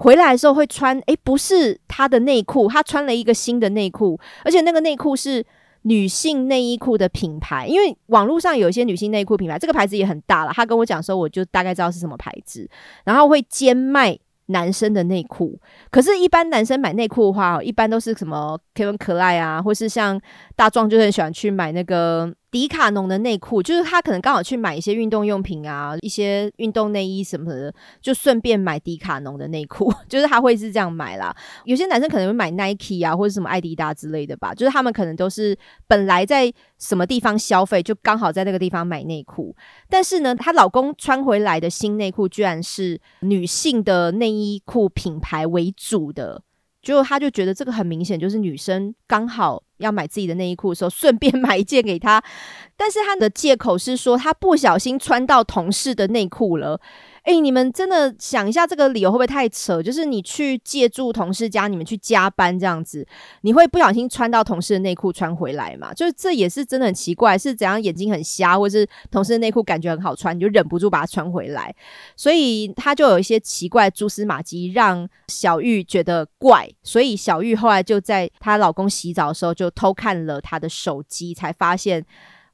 回来的时候会穿，诶，不是他的内裤，他穿了一个新的内裤，而且那个内裤是女性内衣裤的品牌，因为网络上有一些女性内裤品牌，这个牌子也很大了。他跟我讲说，我就大概知道是什么牌子，然后会兼卖男生的内裤。可是，一般男生买内裤的话，一般都是什么 Kevin 可爱啊，或是像大壮就很喜欢去买那个。迪卡侬的内裤，就是他可能刚好去买一些运动用品啊，一些运动内衣什么的，就顺便买迪卡侬的内裤，就是他会是这样买啦。有些男生可能会买 Nike 啊，或者什么艾迪达之类的吧，就是他们可能都是本来在什么地方消费，就刚好在那个地方买内裤。但是呢，她老公穿回来的新内裤，居然是女性的内衣裤品牌为主的。就他就觉得这个很明显，就是女生刚好要买自己的内衣裤的时候，顺便买一件给他。但是他的借口是说，他不小心穿到同事的内裤了。哎，你们真的想一下，这个理由会不会太扯？就是你去借住同事家，你们去加班这样子，你会不小心穿到同事的内裤穿回来嘛？就是这也是真的很奇怪，是怎样眼睛很瞎，或是同事的内裤感觉很好穿，你就忍不住把它穿回来？所以他就有一些奇怪蛛丝马迹，让小玉觉得怪。所以小玉后来就在她老公洗澡的时候，就偷看了他的手机，才发现。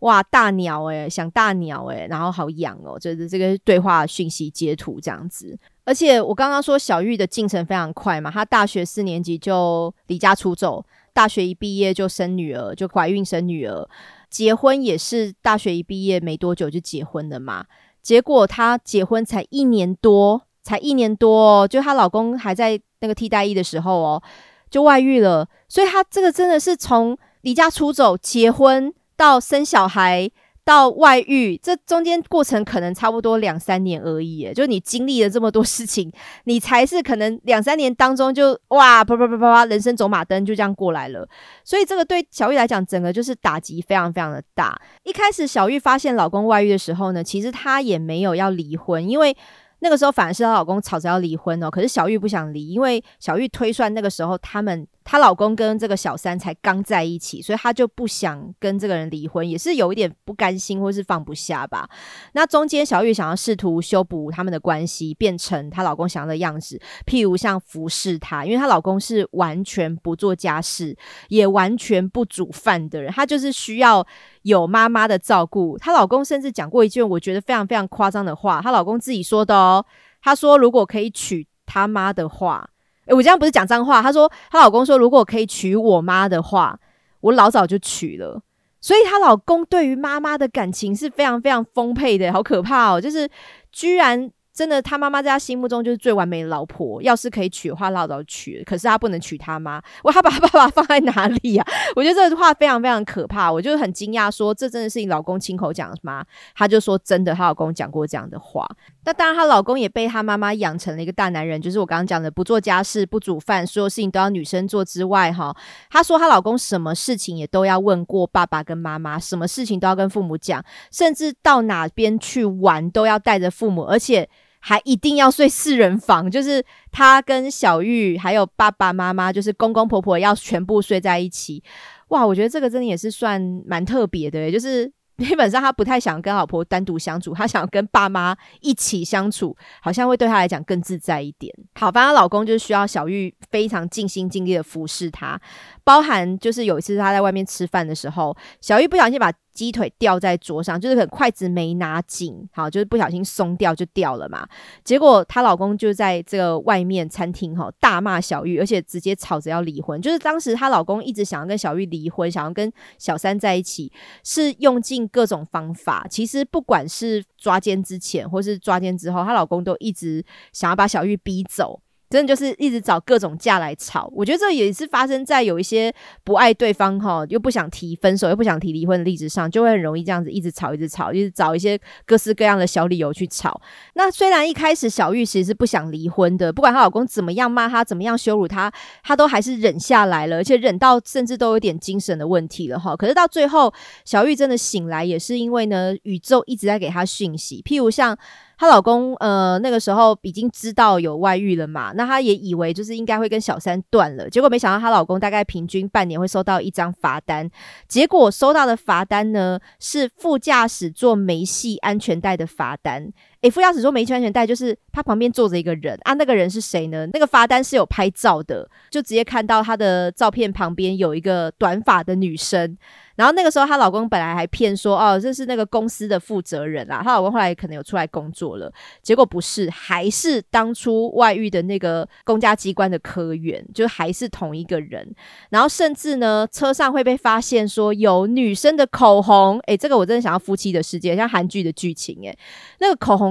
哇，大鸟诶，想大鸟诶，然后好痒哦，就是这个对话讯息截图这样子。而且我刚刚说小玉的进程非常快嘛，她大学四年级就离家出走，大学一毕业就生女儿，就怀孕生女儿，结婚也是大学一毕业没多久就结婚了嘛。结果她结婚才一年多，才一年多，就她老公还在那个替代役的时候哦，就外遇了。所以她这个真的是从离家出走结婚。到生小孩到外遇，这中间过程可能差不多两三年而已。就你经历了这么多事情，你才是可能两三年当中就哇啪啪啪啪啪，人生走马灯就这样过来了。所以这个对小玉来讲，整个就是打击非常非常的大。一开始小玉发现老公外遇的时候呢，其实她也没有要离婚，因为。那个时候反而是她老公吵着要离婚哦，可是小玉不想离，因为小玉推算那个时候他们她老公跟这个小三才刚在一起，所以她就不想跟这个人离婚，也是有一点不甘心或是放不下吧。那中间小玉想要试图修补他们的关系，变成她老公想要的样子，譬如像服侍她，因为她老公是完全不做家事，也完全不煮饭的人，她就是需要有妈妈的照顾。她老公甚至讲过一句我觉得非常非常夸张的话，她老公自己说的。哦，她说如果可以娶他妈的话，诶，我这样不是讲脏话。她说她老公说如果可以娶我妈的话，我老早就娶了。所以她老公对于妈妈的感情是非常非常丰沛的，好可怕哦！就是居然。真的，他妈妈在他心目中就是最完美的老婆。要是可以娶的话，老早娶了。可是她不能娶她妈。哇，他把她爸爸放在哪里啊？我觉得这句话非常非常可怕。我就很惊讶，说这真的是你老公亲口讲的吗？他就说真的，她老公讲过这样的话。那当然，她老公也被她妈妈养成了一个大男人，就是我刚刚讲的，不做家事、不煮饭，所有事情都要女生做之外，哈。她说她老公什么事情也都要问过爸爸跟妈妈，什么事情都要跟父母讲，甚至到哪边去玩都要带着父母，而且。还一定要睡四人房，就是他跟小玉还有爸爸妈妈，就是公公婆婆要全部睡在一起。哇，我觉得这个真的也是算蛮特别的，就是。基本上他不太想跟老婆单独相处，他想跟爸妈一起相处，好像会对他来讲更自在一点。好，反正老公就是需要小玉非常尽心尽力的服侍他，包含就是有一次他在外面吃饭的时候，小玉不小心把鸡腿掉在桌上，就是可能筷子没拿紧，好，就是不小心松掉就掉了嘛。结果她老公就在这个外面餐厅哈大骂小玉，而且直接吵着要离婚。就是当时她老公一直想要跟小玉离婚，想要跟小三在一起，是用尽。各种方法，其实不管是抓奸之前，或是抓奸之后，她老公都一直想要把小玉逼走。真的就是一直找各种架来吵，我觉得这也是发生在有一些不爱对方哈，又不想提分手，又不想提离婚的例子上，就会很容易这样子一直吵，一直吵，一直找一些各式各样的小理由去吵。那虽然一开始小玉其实是不想离婚的，不管她老公怎么样骂她，怎么样羞辱她，她都还是忍下来了，而且忍到甚至都有点精神的问题了哈。可是到最后，小玉真的醒来，也是因为呢，宇宙一直在给她讯息，譬如像。她老公呃那个时候已经知道有外遇了嘛，那她也以为就是应该会跟小三断了，结果没想到她老公大概平均半年会收到一张罚单，结果收到的罚单呢是副驾驶座没系安全带的罚单。诶，副驾驶座没系安全带，就是他旁边坐着一个人啊，那个人是谁呢？那个罚单是有拍照的，就直接看到他的照片旁边有一个短发的女生。然后那个时候，她老公本来还骗说，哦，这是那个公司的负责人啦。她老公后来可能有出来工作了，结果不是，还是当初外遇的那个公家机关的科员，就还是同一个人。然后甚至呢，车上会被发现说有女生的口红，诶，这个我真的想要夫妻的世界，像韩剧的剧情，诶，那个口红。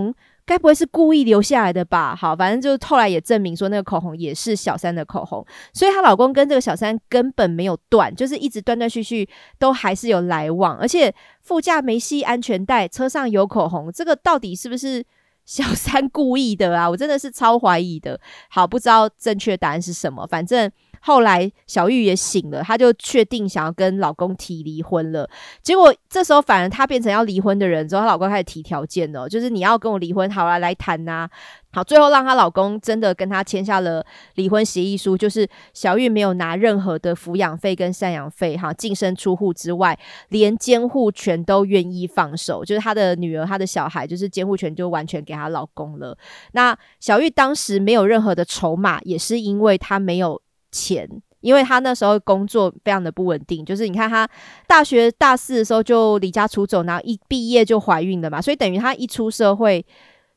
该不会是故意留下来的吧？好，反正就是后来也证明说那个口红也是小三的口红，所以她老公跟这个小三根本没有断，就是一直断断续续都还是有来往，而且副驾没系安全带，车上有口红，这个到底是不是小三故意的啊？我真的是超怀疑的。好，不知道正确答案是什么，反正。后来小玉也醒了，她就确定想要跟老公提离婚了。结果这时候反而她变成要离婚的人之后，她老公开始提条件了，就是你要跟我离婚，好了，来谈呐。好，最后让她老公真的跟她签下了离婚协议书，就是小玉没有拿任何的抚养费跟赡养费，哈，净身出户之外，连监护权都愿意放手，就是她的女儿、她的小孩，就是监护权就完全给她老公了。那小玉当时没有任何的筹码，也是因为她没有钱，因为他那时候工作非常的不稳定，就是你看他大学大四的时候就离家出走，然后一毕业就怀孕了嘛，所以等于他一出社会。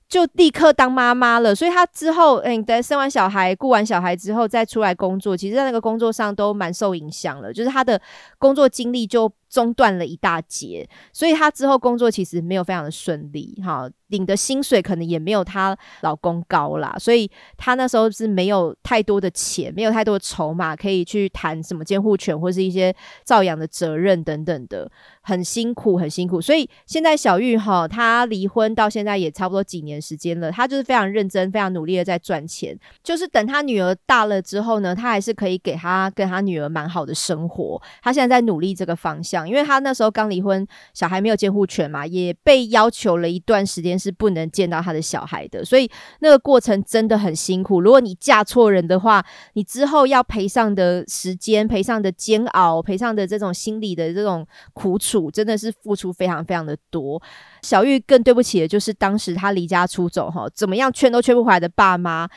就立刻当妈妈了，所以他之后，嗯，等生完小孩、顾完小孩之后再出来工作，其实在那个工作上都蛮受影响了，就是他的工作经历就中断了一大截，所以她之后工作其实没有非常的顺利，哈。领的薪水可能也没有她老公高啦，所以她那时候是没有太多的钱，没有太多的筹码可以去谈什么监护权或是一些照养的责任等等的，很辛苦，很辛苦。所以现在小玉哈，她离婚到现在也差不多几年时间了，她就是非常认真、非常努力的在赚钱，就是等她女儿大了之后呢，她还是可以给她跟她女儿蛮好的生活。她现在在努力这个方向，因为她那时候刚离婚，小孩没有监护权嘛，也被要求了一段时间。是不能见到他的小孩的，所以那个过程真的很辛苦。如果你嫁错人的话，你之后要赔上的时间、赔上的煎熬、赔上的这种心理的这种苦楚，真的是付出非常非常的多。小玉更对不起的就是当时她离家出走，哈，怎么样劝都劝不回来的爸妈，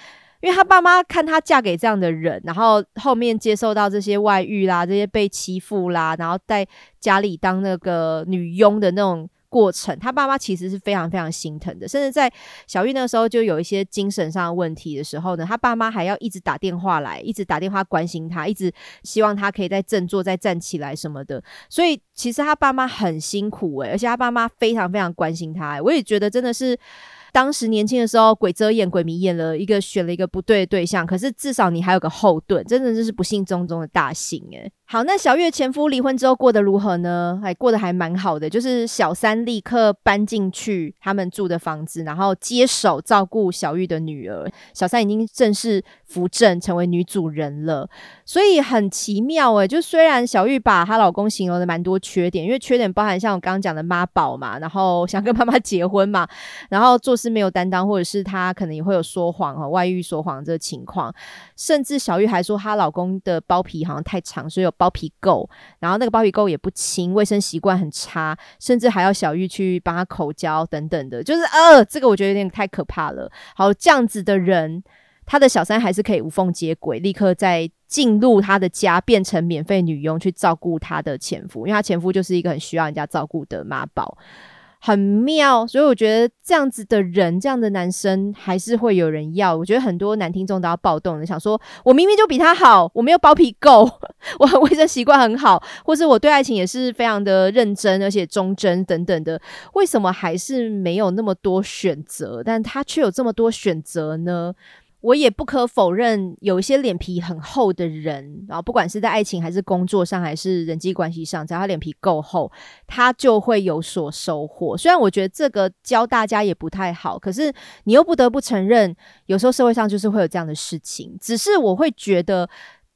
因为她爸妈看她嫁给这样的人，然后后面接受到这些外遇啦、这些被欺负啦，然后在家里当那个女佣的那种。过程，他爸妈其实是非常非常心疼的，甚至在小玉那时候就有一些精神上的问题的时候呢，他爸妈还要一直打电话来，一直打电话关心他，一直希望他可以再振作、再站起来什么的。所以其实他爸妈很辛苦诶，而且他爸妈非常非常关心他。我也觉得真的是。当时年轻的时候，鬼遮眼、鬼迷眼了一个，选了一个不对的对象。可是至少你还有个后盾，真的就是不幸中中的大幸诶。好，那小月前夫离婚之后过得如何呢？还过得还蛮好的，就是小三立刻搬进去他们住的房子，然后接手照顾小玉的女儿。小三已经正式扶正，成为女主人了。所以很奇妙诶，就虽然小玉把她老公形容的蛮多缺点，因为缺点包含像我刚刚讲的妈宝嘛，然后想跟妈妈结婚嘛，然后做。事没有担当，或者是她可能也会有说谎和外遇说谎这个情况，甚至小玉还说她老公的包皮好像太长，所以有包皮垢，然后那个包皮垢也不清，卫生习惯很差，甚至还要小玉去帮他口交等等的，就是呃，这个我觉得有点太可怕了。好，这样子的人，他的小三还是可以无缝接轨，立刻在进入他的家，变成免费女佣去照顾他的前夫，因为他前夫就是一个很需要人家照顾的妈宝。很妙，所以我觉得这样子的人，这样的男生还是会有人要。我觉得很多男听众都要暴动的，想说我明明就比他好，我没有包皮垢，我很卫生习惯很好，或是我对爱情也是非常的认真而且忠贞等等的，为什么还是没有那么多选择？但他却有这么多选择呢？我也不可否认，有一些脸皮很厚的人，然后不管是在爱情还是工作上，还是人际关系上，只要他脸皮够厚，他就会有所收获。虽然我觉得这个教大家也不太好，可是你又不得不承认，有时候社会上就是会有这样的事情。只是我会觉得，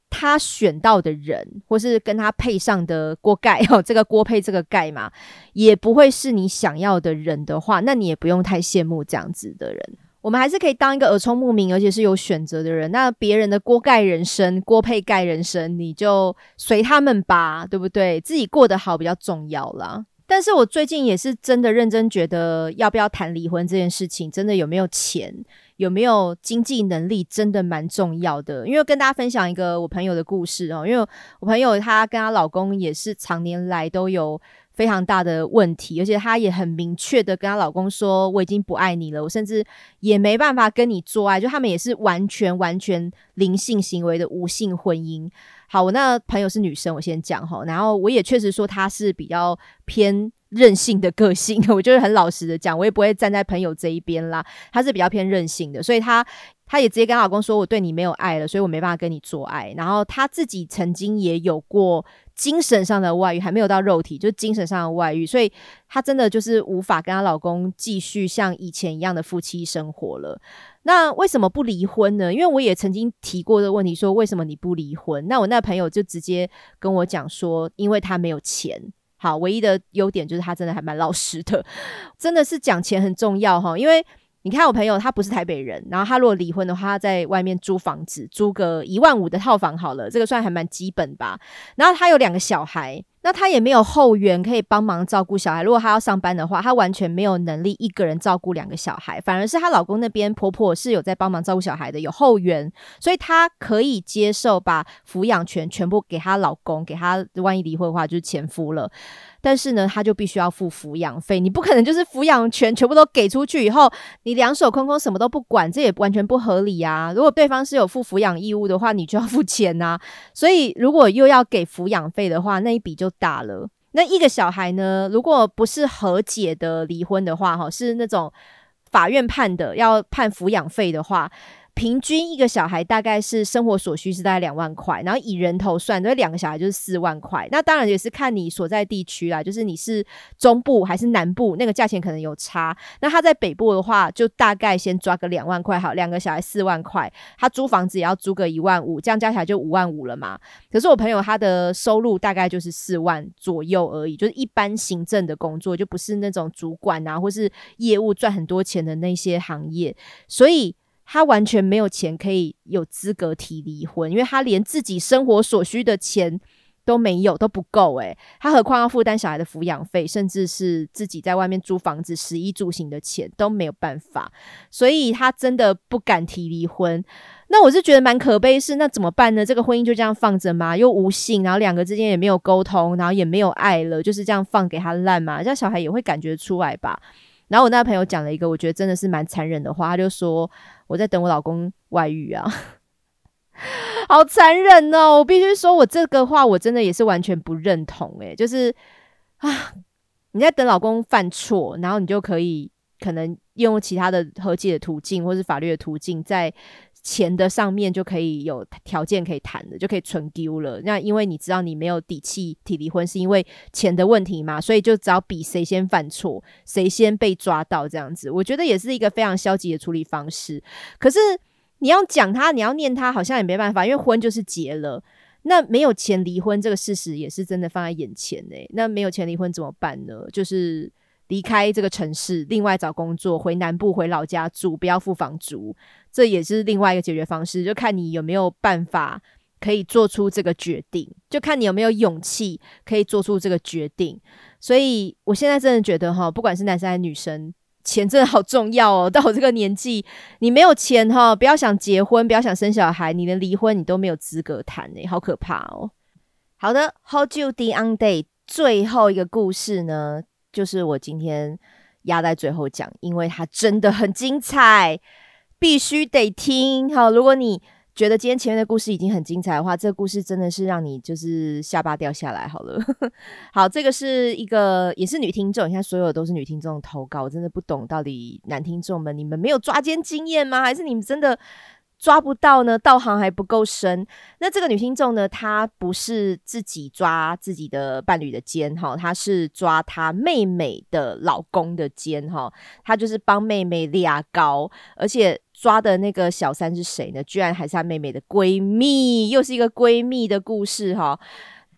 他选到的人，或是跟他配上的锅盖，哦，这个锅配这个盖嘛，也不会是你想要的人的话，那你也不用太羡慕这样子的人。我们还是可以当一个耳聪目明，而且是有选择的人。那别人的锅盖人生、锅配盖人生，你就随他们吧，对不对？自己过得好比较重要啦。但是我最近也是真的认真觉得，要不要谈离婚这件事情，真的有没有钱、有没有经济能力，真的蛮重要的。因为跟大家分享一个我朋友的故事哦，因为我朋友她跟她老公也是常年来都有。非常大的问题，而且她也很明确的跟她老公说：“我已经不爱你了，我甚至也没办法跟你做爱。”就他们也是完全完全灵性行为的无性婚姻。好，我那朋友是女生，我先讲哈，然后我也确实说她是比较偏任性的个性，我就是很老实的讲，我也不会站在朋友这一边啦。她是比较偏任性的，所以她她也直接跟老公说：“我对你没有爱了，所以我没办法跟你做爱。”然后她自己曾经也有过精神上的外遇，还没有到肉体，就是精神上的外遇，所以她真的就是无法跟她老公继续像以前一样的夫妻生活了。那为什么不离婚呢？因为我也曾经提过这个问题，说为什么你不离婚？那我那朋友就直接跟我讲说，因为他没有钱。好，唯一的优点就是他真的还蛮老实的，真的是讲钱很重要哈。因为你看我朋友他不是台北人，然后他如果离婚的话，他在外面租房子，租个一万五的套房好了，这个算还蛮基本吧。然后他有两个小孩。那他也没有后援可以帮忙照顾小孩。如果他要上班的话，他完全没有能力一个人照顾两个小孩。反而是她老公那边婆婆是有在帮忙照顾小孩的，有后援，所以她可以接受把抚养权全部给她老公，给她万一离婚的话就是前夫了。但是呢，他就必须要付抚养费。你不可能就是抚养权全部都给出去以后，你两手空空什么都不管，这也完全不合理啊！如果对方是有付抚养义务的话，你就要付钱呐。所以如果又要给抚养费的话，那一笔就。大了，那一个小孩呢？如果不是和解的离婚的话，哈，是那种法院判的要判抚养费的话。平均一个小孩大概是生活所需是大概两万块，然后以人头算，所以两个小孩就是四万块。那当然也是看你所在地区啦，就是你是中部还是南部，那个价钱可能有差。那他在北部的话，就大概先抓个两万块，好，两个小孩四万块，他租房子也要租个一万五，这样加起来就五万五了嘛。可是我朋友他的收入大概就是四万左右而已，就是一般行政的工作，就不是那种主管啊或是业务赚很多钱的那些行业，所以。他完全没有钱可以有资格提离婚，因为他连自己生活所需的钱都没有，都不够诶，他何况要负担小孩的抚养费，甚至是自己在外面租房子、食衣住行的钱都没有办法，所以他真的不敢提离婚。那我是觉得蛮可悲，是那怎么办呢？这个婚姻就这样放着吗？又无性，然后两个之间也没有沟通，然后也没有爱了，就是这样放给他烂嘛？这样小孩也会感觉出来吧？然后我那朋友讲了一个我觉得真的是蛮残忍的话，他就说我在等我老公外遇啊，好残忍哦！我必须说，我这个话我真的也是完全不认同。诶，就是啊，你在等老公犯错，然后你就可以可能用其他的和解的途径，或是法律的途径，在。钱的上面就可以有条件可以谈的，就可以存丢了。那因为你知道你没有底气提离婚，是因为钱的问题嘛，所以就只要比谁先犯错，谁先被抓到这样子。我觉得也是一个非常消极的处理方式。可是你要讲他，你要念他，好像也没办法，因为婚就是结了。那没有钱离婚这个事实也是真的放在眼前呢。那没有钱离婚怎么办呢？就是离开这个城市，另外找工作，回南部回老家住，不要付房租。这也是另外一个解决方式，就看你有没有办法可以做出这个决定，就看你有没有勇气可以做出这个决定。所以我现在真的觉得哈，不管是男生还是女生，钱真的好重要哦。到我这个年纪，你没有钱哈，不要想结婚，不要想生小孩，你连离婚你都没有资格谈诶，好可怕哦。好的，Hold you the on day，最后一个故事呢，就是我今天压在最后讲，因为它真的很精彩。必须得听好，如果你觉得今天前面的故事已经很精彩的话，这个故事真的是让你就是下巴掉下来好了。好，这个是一个也是女听众，你看所有都是女听众投稿，我真的不懂到底男听众们你们没有抓奸经验吗？还是你们真的？抓不到呢，道行还不够深。那这个女听众呢，她不是自己抓自己的伴侣的肩哈，她是抓她妹妹的老公的肩哈。她就是帮妹妹俩高，而且抓的那个小三是谁呢？居然还是她妹妹的闺蜜，又是一个闺蜜的故事哈。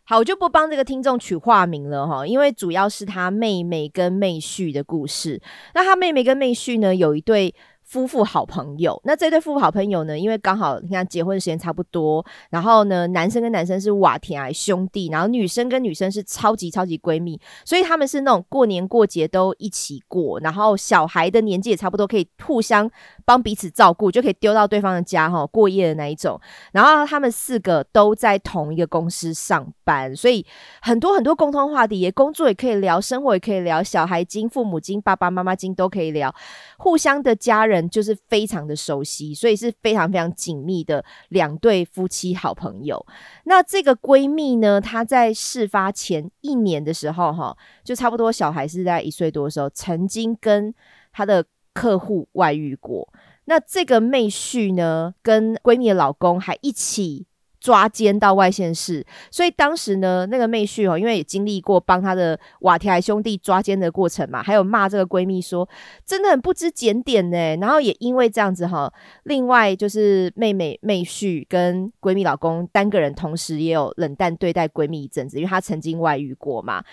好，我就不帮这个听众取化名了哈，因为主要是她妹妹跟妹婿的故事。那她妹妹跟妹婿呢，有一对。夫妇好朋友，那这对夫妇好朋友呢？因为刚好你看结婚时间差不多，然后呢，男生跟男生是瓦田爱兄弟，然后女生跟女生是超级超级闺蜜，所以他们是那种过年过节都一起过，然后小孩的年纪也差不多，可以互相帮彼此照顾，就可以丢到对方的家哈过夜的那一种。然后他们四个都在同一个公司上班，所以很多很多共同话题，也工作也可以聊，生活也可以聊，小孩经、父母经、爸爸妈妈经都可以聊，互相的家人。就是非常的熟悉，所以是非常非常紧密的两对夫妻好朋友。那这个闺蜜呢，她在事发前一年的时候，哈，就差不多小孩是在一岁多的时候，曾经跟她的客户外遇过。那这个妹婿呢，跟闺蜜的老公还一起。抓奸到外县市，所以当时呢，那个妹婿哦，因为也经历过帮他的瓦提兄弟抓奸的过程嘛，还有骂这个闺蜜说真的很不知检点呢。然后也因为这样子哈，另外就是妹妹妹婿跟闺蜜老公单个人同时也有冷淡对待闺蜜一阵子，因为她曾经外遇过嘛。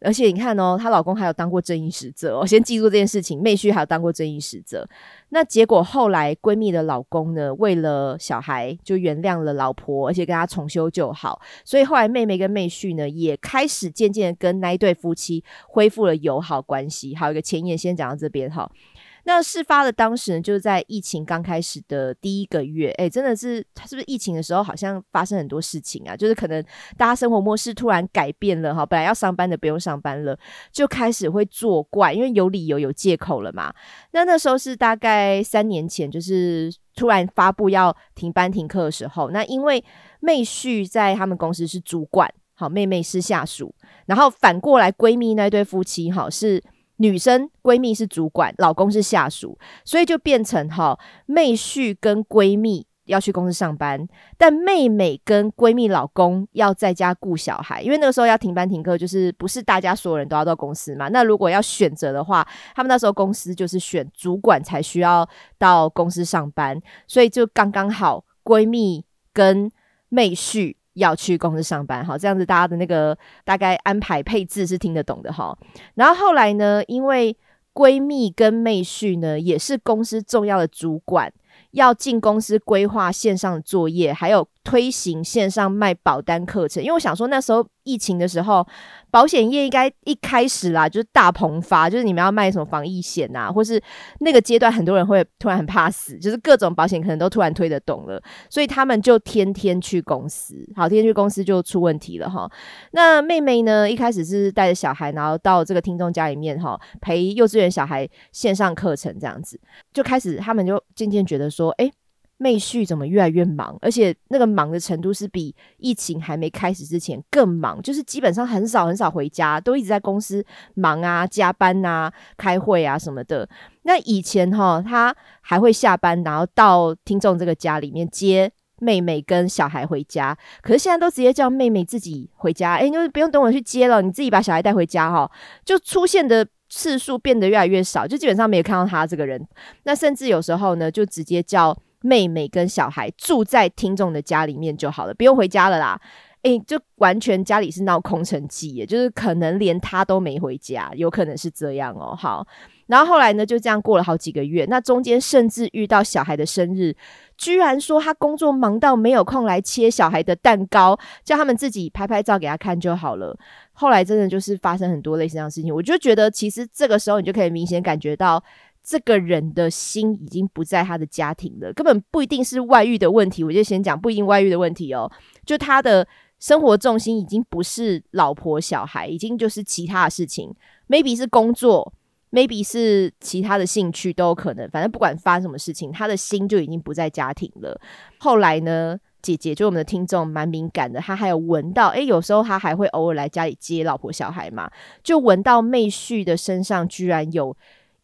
而且你看哦，她老公还有当过正义使者我，先记住这件事情。妹婿还有当过正义使者，那结果后来闺蜜的老公呢，为了小孩就原谅了老婆，而且跟她重修旧好，所以后来妹妹跟妹婿呢，也开始渐渐跟那一对夫妻恢复了友好关系。还有一个前言，先讲到这边哈。那事发的当时呢，就是在疫情刚开始的第一个月，哎，真的是，是不是疫情的时候好像发生很多事情啊？就是可能大家生活模式突然改变了哈，本来要上班的不用上班了，就开始会作怪，因为有理由有借口了嘛。那那时候是大概三年前，就是突然发布要停班停课的时候，那因为妹婿在他们公司是主管，好，妹妹是下属，然后反过来闺蜜那对夫妻哈是。女生闺蜜是主管，老公是下属，所以就变成哈妹婿跟闺蜜要去公司上班，但妹妹跟闺蜜老公要在家顾小孩，因为那个时候要停班停课，就是不是大家所有人都要到公司嘛？那如果要选择的话，他们那时候公司就是选主管才需要到公司上班，所以就刚刚好闺蜜跟妹婿。要去公司上班，哈，这样子大家的那个大概安排配置是听得懂的，哈。然后后来呢，因为闺蜜跟妹婿呢也是公司重要的主管。要进公司规划线上作业，还有推行线上卖保单课程。因为我想说，那时候疫情的时候，保险业应该一开始啦，就是大蓬发，就是你们要卖什么防疫险啊，或是那个阶段很多人会突然很怕死，就是各种保险可能都突然推得动了，所以他们就天天去公司。好，天天去公司就出问题了哈。那妹妹呢，一开始是带着小孩，然后到这个听众家里面哈，陪幼稚园小孩线上课程这样子，就开始他们就渐渐觉得说。说哎，妹婿怎么越来越忙？而且那个忙的程度是比疫情还没开始之前更忙，就是基本上很少很少回家，都一直在公司忙啊、加班啊、开会啊什么的。那以前哈，他还会下班，然后到听众这个家里面接妹妹跟小孩回家。可是现在都直接叫妹妹自己回家，哎，就是不用等我去接了，你自己把小孩带回家哈，就出现的。次数变得越来越少，就基本上没有看到他这个人。那甚至有时候呢，就直接叫妹妹跟小孩住在听众的家里面就好了，不用回家了啦。诶，就完全家里是闹空城计，也就是可能连他都没回家，有可能是这样哦。好。然后后来呢，就这样过了好几个月。那中间甚至遇到小孩的生日，居然说他工作忙到没有空来切小孩的蛋糕，叫他们自己拍拍照给他看就好了。后来真的就是发生很多类似这样的事情，我就觉得其实这个时候你就可以明显感觉到，这个人的心已经不在他的家庭了，根本不一定是外遇的问题。我就先讲不一定外遇的问题哦，就他的生活重心已经不是老婆小孩，已经就是其他的事情，maybe 是工作。maybe 是其他的兴趣都有可能，反正不管发生什么事情，他的心就已经不在家庭了。后来呢，姐姐就我们的听众蛮敏感的，她还有闻到，诶，有时候她还会偶尔来家里接老婆小孩嘛，就闻到妹婿的身上居然有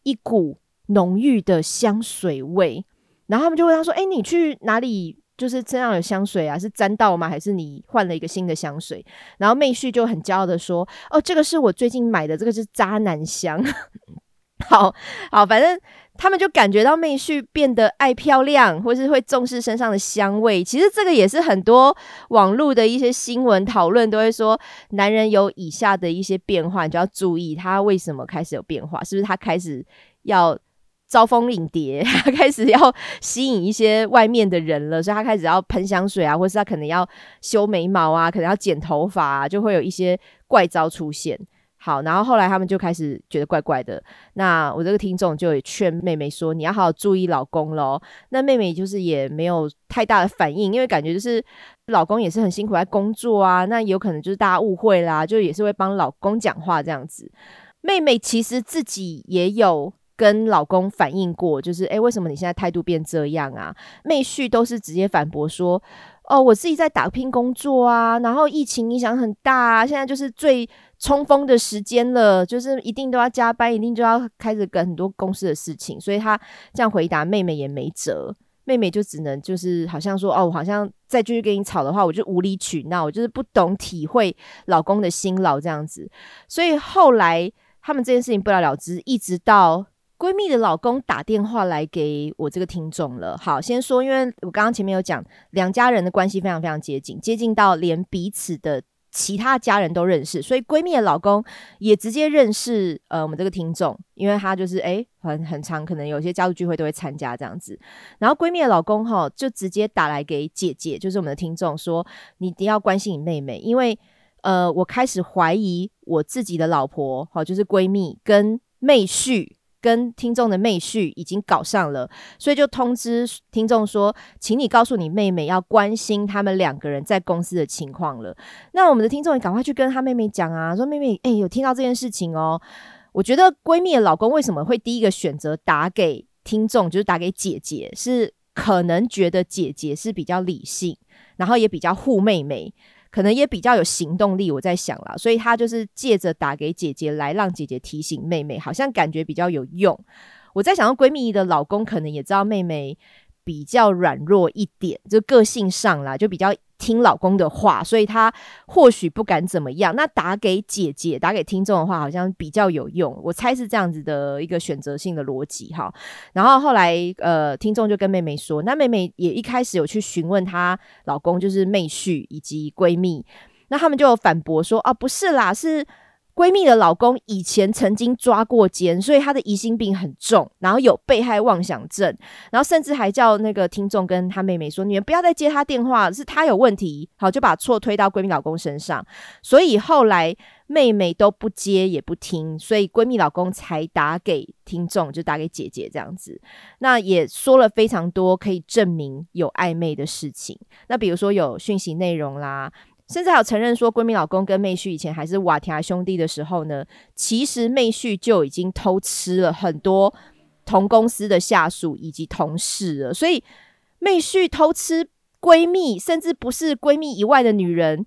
一股浓郁的香水味，然后他们就问他说：“诶，你去哪里？就是身上有香水啊？是沾到吗？还是你换了一个新的香水？”然后妹婿就很骄傲的说：“哦，这个是我最近买的，这个是渣男香。”好好，反正他们就感觉到妹婿变得爱漂亮，或是会重视身上的香味。其实这个也是很多网络的一些新闻讨论都会说，男人有以下的一些变化，你就要注意他为什么开始有变化，是不是他开始要招蜂引蝶，他开始要吸引一些外面的人了，所以他开始要喷香水啊，或是他可能要修眉毛啊，可能要剪头发，啊，就会有一些怪招出现。好，然后后来他们就开始觉得怪怪的。那我这个听众就也劝妹妹说：“你要好好注意老公喽。”那妹妹就是也没有太大的反应，因为感觉就是老公也是很辛苦在工作啊。那有可能就是大家误会啦，就也是会帮老公讲话这样子。妹妹其实自己也有跟老公反映过，就是诶，为什么你现在态度变这样啊？妹婿都是直接反驳说。哦，我自己在打拼工作啊，然后疫情影响很大啊，现在就是最冲锋的时间了，就是一定都要加班，一定就要开始跟很多公司的事情，所以他这样回答，妹妹也没辙，妹妹就只能就是好像说，哦，我好像再继续跟你吵的话，我就无理取闹，我就是不懂体会老公的辛劳这样子，所以后来他们这件事情不了了之，一直到。闺蜜的老公打电话来给我这个听众了。好，先说，因为我刚刚前面有讲，两家人的关系非常非常接近，接近到连彼此的其他家人都认识，所以闺蜜的老公也直接认识呃我们这个听众，因为他就是诶很很长，可能有些家族聚会都会参加这样子。然后闺蜜的老公哈就直接打来给姐姐，就是我们的听众说，你一定要关心你妹妹，因为呃我开始怀疑我自己的老婆，好就是闺蜜跟妹婿。跟听众的妹婿已经搞上了，所以就通知听众说，请你告诉你妹妹要关心他们两个人在公司的情况了。那我们的听众也赶快去跟他妹妹讲啊，说妹妹，哎，有听到这件事情哦。我觉得闺蜜的老公为什么会第一个选择打给听众，就是打给姐姐，是可能觉得姐姐是比较理性，然后也比较护妹妹。可能也比较有行动力，我在想啦，所以他就是借着打给姐姐来让姐姐提醒妹妹，好像感觉比较有用。我在想，到闺蜜的老公可能也知道妹妹比较软弱一点，就个性上啦，就比较。听老公的话，所以她或许不敢怎么样。那打给姐姐、打给听众的话，好像比较有用。我猜是这样子的一个选择性的逻辑哈。然后后来，呃，听众就跟妹妹说，那妹妹也一开始有去询问她老公，就是妹婿以及闺蜜，那他们就反驳说，啊，不是啦，是。闺蜜的老公以前曾经抓过奸，所以他的疑心病很重，然后有被害妄想症，然后甚至还叫那个听众跟他妹妹说：“你们不要再接他电话，是他有问题。”好，就把错推到闺蜜老公身上。所以后来妹妹都不接也不听，所以闺蜜老公才打给听众，就打给姐姐这样子。那也说了非常多可以证明有暧昧的事情，那比如说有讯息内容啦。甚至还有承认说，闺蜜老公跟妹婿以前还是瓦提亚兄弟的时候呢，其实妹婿就已经偷吃了很多同公司的下属以及同事了。所以妹婿偷吃闺蜜，甚至不是闺蜜以外的女人，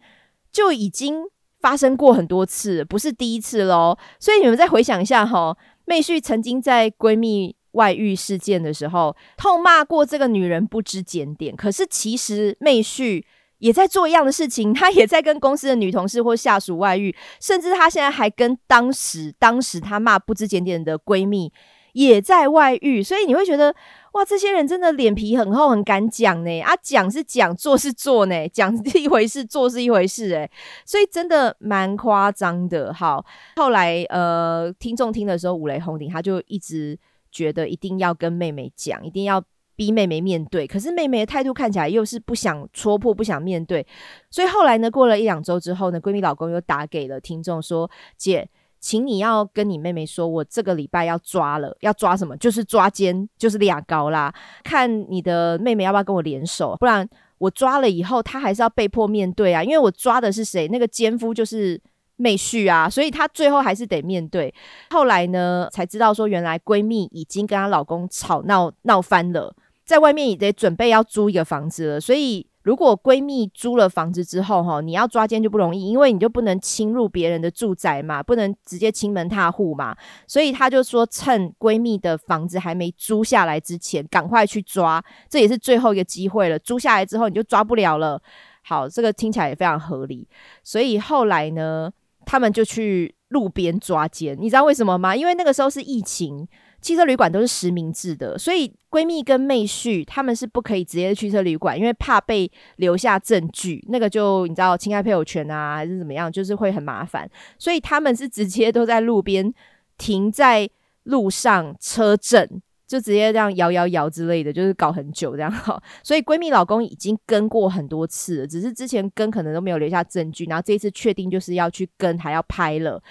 就已经发生过很多次，不是第一次喽。所以你们再回想一下哈，妹婿曾经在闺蜜外遇事件的时候痛骂过这个女人不知检点，可是其实妹婿。也在做一样的事情，他也在跟公司的女同事或下属外遇，甚至他现在还跟当时当时他骂不知检点的闺蜜也在外遇，所以你会觉得哇，这些人真的脸皮很厚，很敢讲呢。啊，讲是讲，做是做呢，讲是一回事，做是一回事，诶，所以真的蛮夸张的。好，后来呃，听众听的时候，五雷轰顶，他就一直觉得一定要跟妹妹讲，一定要。逼妹妹面对，可是妹妹的态度看起来又是不想戳破、不想面对，所以后来呢，过了一两周之后呢，闺蜜老公又打给了听众说：“姐，请你要跟你妹妹说，我这个礼拜要抓了，要抓什么？就是抓奸，就是俩高啦。看你的妹妹要不要跟我联手，不然我抓了以后，她还是要被迫面对啊。因为我抓的是谁？那个奸夫就是妹婿啊，所以她最后还是得面对。后来呢，才知道说，原来闺蜜已经跟她老公吵闹闹翻了。”在外面也得准备要租一个房子了，所以如果闺蜜租了房子之后，哈，你要抓奸就不容易，因为你就不能侵入别人的住宅嘛，不能直接亲门踏户嘛，所以她就说趁闺蜜的房子还没租下来之前，赶快去抓，这也是最后一个机会了。租下来之后你就抓不了了。好，这个听起来也非常合理，所以后来呢，他们就去路边抓奸，你知道为什么吗？因为那个时候是疫情。汽车旅馆都是实名制的，所以闺蜜跟妹婿他们是不可以直接去车旅馆，因为怕被留下证据，那个就你知道侵害配偶权啊，还是怎么样，就是会很麻烦。所以他们是直接都在路边停在路上车震，就直接这样摇摇摇之类的，就是搞很久这样哈。所以闺蜜老公已经跟过很多次，只是之前跟可能都没有留下证据，然后这一次确定就是要去跟，还要拍了。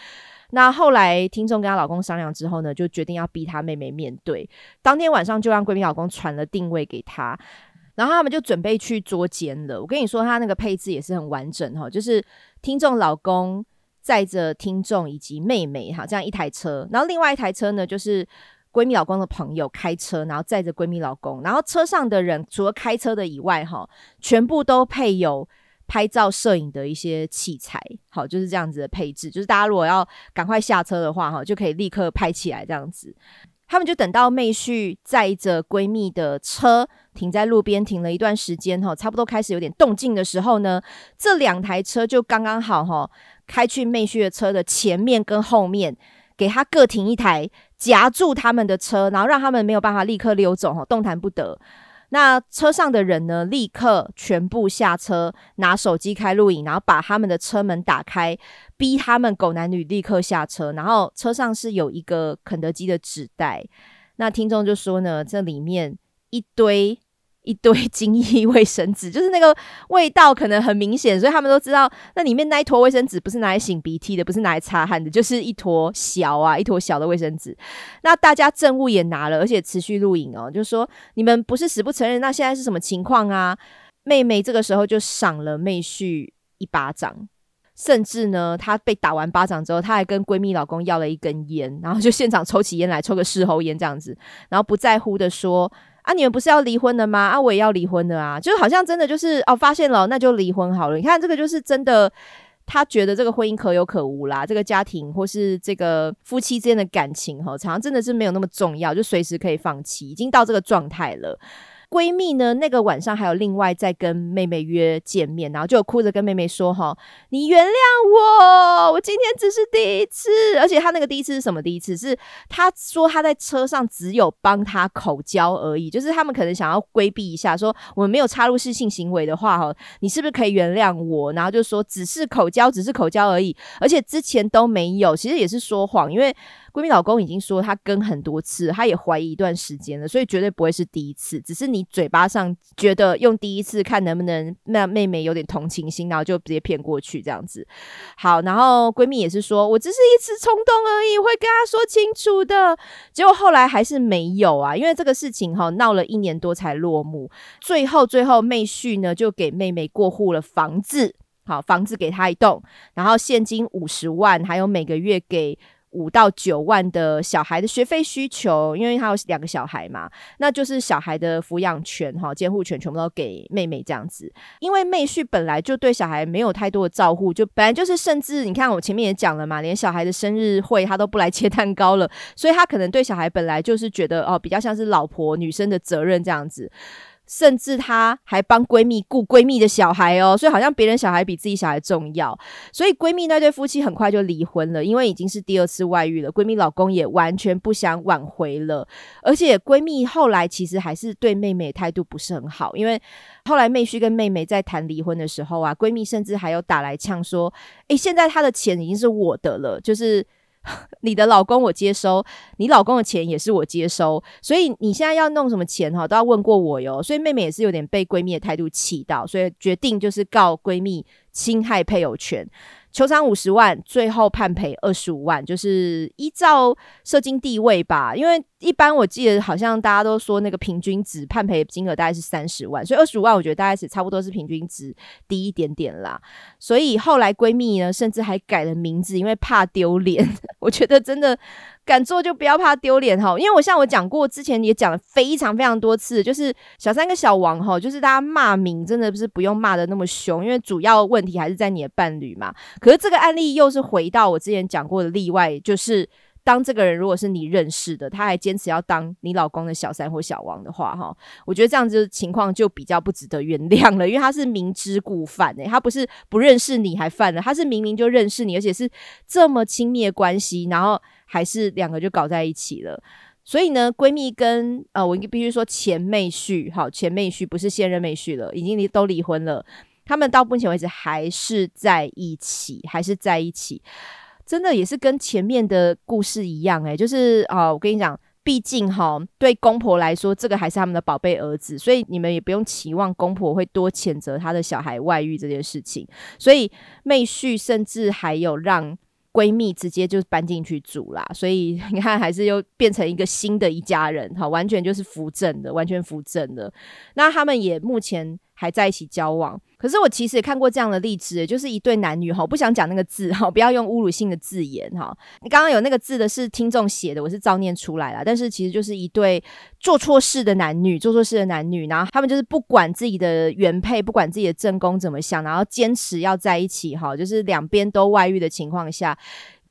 那后来，听众跟她老公商量之后呢，就决定要逼她妹妹面对。当天晚上就让闺蜜老公传了定位给她，然后他们就准备去捉奸了。我跟你说，他那个配置也是很完整哈，就是听众老公载着听众以及妹妹哈，这样一台车，然后另外一台车呢，就是闺蜜老公的朋友开车，然后载着闺蜜老公，然后车上的人除了开车的以外，哈，全部都配有拍照摄影的一些器材，好，就是这样子的配置，就是大家如果要赶快下车的话，哈，就可以立刻拍起来这样子。他们就等到妹婿载着闺蜜的车停在路边，停了一段时间，哈，差不多开始有点动静的时候呢，这两台车就刚刚好，哈，开去妹婿的车的前面跟后面。给他各停一台，夹住他们的车，然后让他们没有办法立刻溜走，哈，动弹不得。那车上的人呢，立刻全部下车，拿手机开录影，然后把他们的车门打开，逼他们狗男女立刻下车。然后车上是有一个肯德基的纸袋，那听众就说呢，这里面一堆。一堆精益卫生纸，就是那个味道可能很明显，所以他们都知道那里面那一坨卫生纸不是拿来擤鼻涕的，不是拿来擦汗的，就是一坨小啊，一坨小的卫生纸。那大家证物也拿了，而且持续录影哦，就说你们不是死不承认，那现在是什么情况啊？妹妹这个时候就赏了妹婿一巴掌，甚至呢，她被打完巴掌之后，她还跟闺蜜老公要了一根烟，然后就现场抽起烟来，抽个事后烟这样子，然后不在乎的说。啊，你们不是要离婚的吗？啊，我也要离婚的啊，就好像真的就是哦，发现了，那就离婚好了。你看这个就是真的，他觉得这个婚姻可有可无啦，这个家庭或是这个夫妻之间的感情哈，常常真的是没有那么重要，就随时可以放弃，已经到这个状态了。闺蜜呢？那个晚上还有另外在跟妹妹约见面，然后就哭着跟妹妹说：“哈，你原谅我，我今天只是第一次。而且她那个第一次是什么第一次？是她说她在车上只有帮她口交而已，就是他们可能想要规避一下，说我们没有插入式性行为的话，哈，你是不是可以原谅我？然后就说只是口交，只是口交而已，而且之前都没有，其实也是说谎，因为。”闺蜜老公已经说他跟很多次，他也怀疑一段时间了，所以绝对不会是第一次，只是你嘴巴上觉得用第一次看能不能让妹妹有点同情心，然后就直接骗过去这样子。好，然后闺蜜也是说我只是一次冲动而已，会跟他说清楚的。结果后来还是没有啊，因为这个事情哈闹了一年多才落幕。最后最后妹婿呢就给妹妹过户了房子，好房子给她一栋，然后现金五十万，还有每个月给。五到九万的小孩的学费需求，因为他有两个小孩嘛，那就是小孩的抚养权、哈监护权全部都给妹妹这样子。因为妹婿本来就对小孩没有太多的照顾，就本来就是甚至你看我前面也讲了嘛，连小孩的生日会他都不来切蛋糕了，所以他可能对小孩本来就是觉得哦，比较像是老婆女生的责任这样子。甚至她还帮闺蜜顾闺蜜的小孩哦，所以好像别人小孩比自己小孩重要。所以闺蜜那对夫妻很快就离婚了，因为已经是第二次外遇了。闺蜜老公也完全不想挽回了，而且闺蜜后来其实还是对妹妹态度不是很好，因为后来妹婿跟妹妹在谈离婚的时候啊，闺蜜甚至还有打来呛说：“诶，现在她的钱已经是我的了，就是。” 你的老公我接收，你老公的钱也是我接收，所以你现在要弄什么钱哈，都要问过我哟。所以妹妹也是有点被闺蜜的态度气到，所以决定就是告闺蜜侵害配偶权。球场五十万，最后判赔二十五万，就是依照社经地位吧。因为一般我记得好像大家都说那个平均值判赔金额大概是三十万，所以二十五万我觉得大概是差不多是平均值低一点点啦。所以后来闺蜜呢，甚至还改了名字，因为怕丢脸。我觉得真的。敢做就不要怕丢脸哈，因为我像我讲过，之前也讲了非常非常多次，就是小三跟小王哈，就是大家骂名真的不是不用骂的那么凶，因为主要问题还是在你的伴侣嘛。可是这个案例又是回到我之前讲过的例外，就是当这个人如果是你认识的，他还坚持要当你老公的小三或小王的话哈，我觉得这样子情况就比较不值得原谅了，因为他是明知故犯诶，他不是不认识你还犯了，他是明明就认识你，而且是这么亲密的关系，然后。还是两个就搞在一起了，所以呢，闺蜜跟呃，我必须说前妹婿，好，前妹婿不是现任妹婿了，已经离都离婚了。他们到目前为止还是在一起，还是在一起，真的也是跟前面的故事一样，诶，就是啊，我跟你讲，毕竟哈，对公婆来说，这个还是他们的宝贝儿子，所以你们也不用期望公婆会多谴责他的小孩外遇这件事情。所以妹婿甚至还有让。闺蜜直接就搬进去住啦，所以你看还是又变成一个新的一家人，哈，完全就是扶正的，完全扶正的。那他们也目前还在一起交往。可是我其实也看过这样的例子，就是一对男女哈，不想讲那个字哈，不要用侮辱性的字眼哈。你刚刚有那个字的是听众写的，我是照念出来了。但是其实就是一对做错事的男女，做错事的男女，然后他们就是不管自己的原配，不管自己的正宫怎么想，然后坚持要在一起哈，就是两边都外遇的情况下，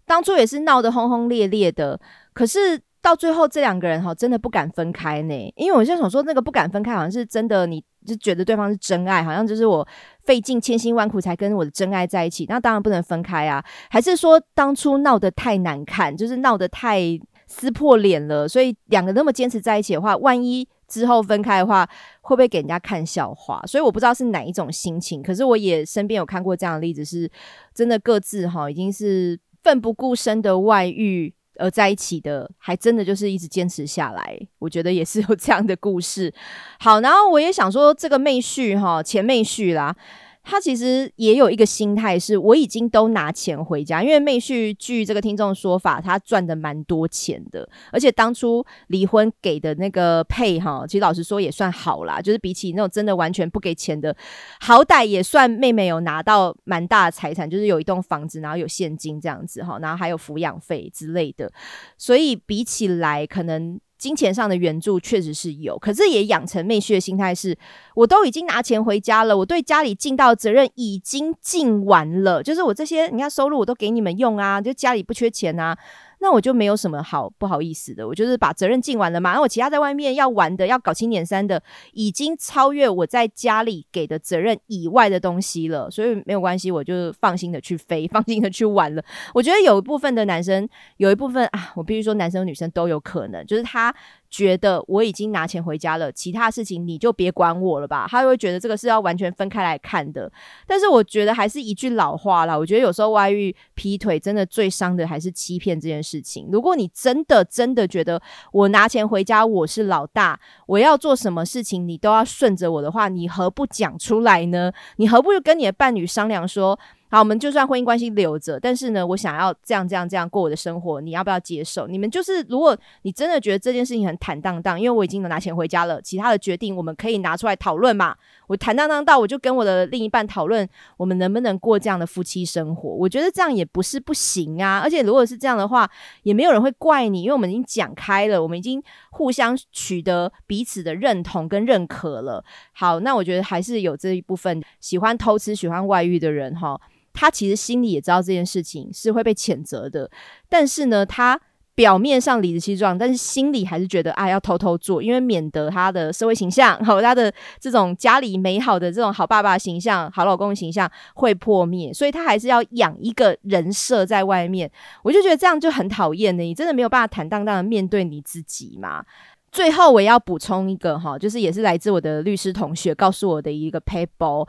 当初也是闹得轰轰烈烈的。可是到最后，这两个人哈真的不敢分开呢，因为我就想说，那个不敢分开，好像是真的你。就觉得对方是真爱，好像就是我费尽千辛万苦才跟我的真爱在一起，那当然不能分开啊。还是说当初闹得太难看，就是闹得太撕破脸了，所以两个那么坚持在一起的话，万一之后分开的话，会不会给人家看笑话？所以我不知道是哪一种心情。可是我也身边有看过这样的例子，是真的各自哈已经是奋不顾身的外遇。而在一起的，还真的就是一直坚持下来，我觉得也是有这样的故事。好，然后我也想说，这个妹婿哈，前妹婿啦。他其实也有一个心态，是我已经都拿钱回家，因为妹婿据这个听众说法，他赚的蛮多钱的，而且当初离婚给的那个配哈，其实老实说也算好啦，就是比起那种真的完全不给钱的，好歹也算妹妹有拿到蛮大的财产，就是有一栋房子，然后有现金这样子哈，然后还有抚养费之类的，所以比起来可能。金钱上的援助确实是有，可是也养成妹婿的心态是，我都已经拿钱回家了，我对家里尽到责任已经尽完了，就是我这些你看收入我都给你们用啊，就家里不缺钱啊。那我就没有什么好不好意思的，我就是把责任尽完了嘛。那我其他在外面要玩的、要搞清点三的，已经超越我在家里给的责任以外的东西了，所以没有关系，我就放心的去飞，放心的去玩了。我觉得有一部分的男生，有一部分啊，我必须说，男生女生都有可能，就是他。觉得我已经拿钱回家了，其他事情你就别管我了吧。他会觉得这个是要完全分开来看的。但是我觉得还是一句老话啦，我觉得有时候外遇、劈腿真的最伤的还是欺骗这件事情。如果你真的真的觉得我拿钱回家我是老大，我要做什么事情你都要顺着我的话，你何不讲出来呢？你何不跟你的伴侣商量说？好，我们就算婚姻关系留着，但是呢，我想要这样这样这样过我的生活，你要不要接受？你们就是，如果你真的觉得这件事情很坦荡荡，因为我已经能拿钱回家了，其他的决定我们可以拿出来讨论嘛。我坦荡荡到，我就跟我的另一半讨论，我们能不能过这样的夫妻生活？我觉得这样也不是不行啊。而且如果是这样的话，也没有人会怪你，因为我们已经讲开了，我们已经互相取得彼此的认同跟认可了。好，那我觉得还是有这一部分喜欢偷吃、喜欢外遇的人哈。他其实心里也知道这件事情是会被谴责的，但是呢，他表面上理直气壮，但是心里还是觉得啊，要偷偷做，因为免得他的社会形象和 他的这种家里美好的这种好爸爸形象、好老公形象会破灭，所以他还是要养一个人设在外面。我就觉得这样就很讨厌的，你真的没有办法坦荡荡的面对你自己吗？最后我要补充一个哈，就是也是来自我的律师同学告诉我的一个 paper。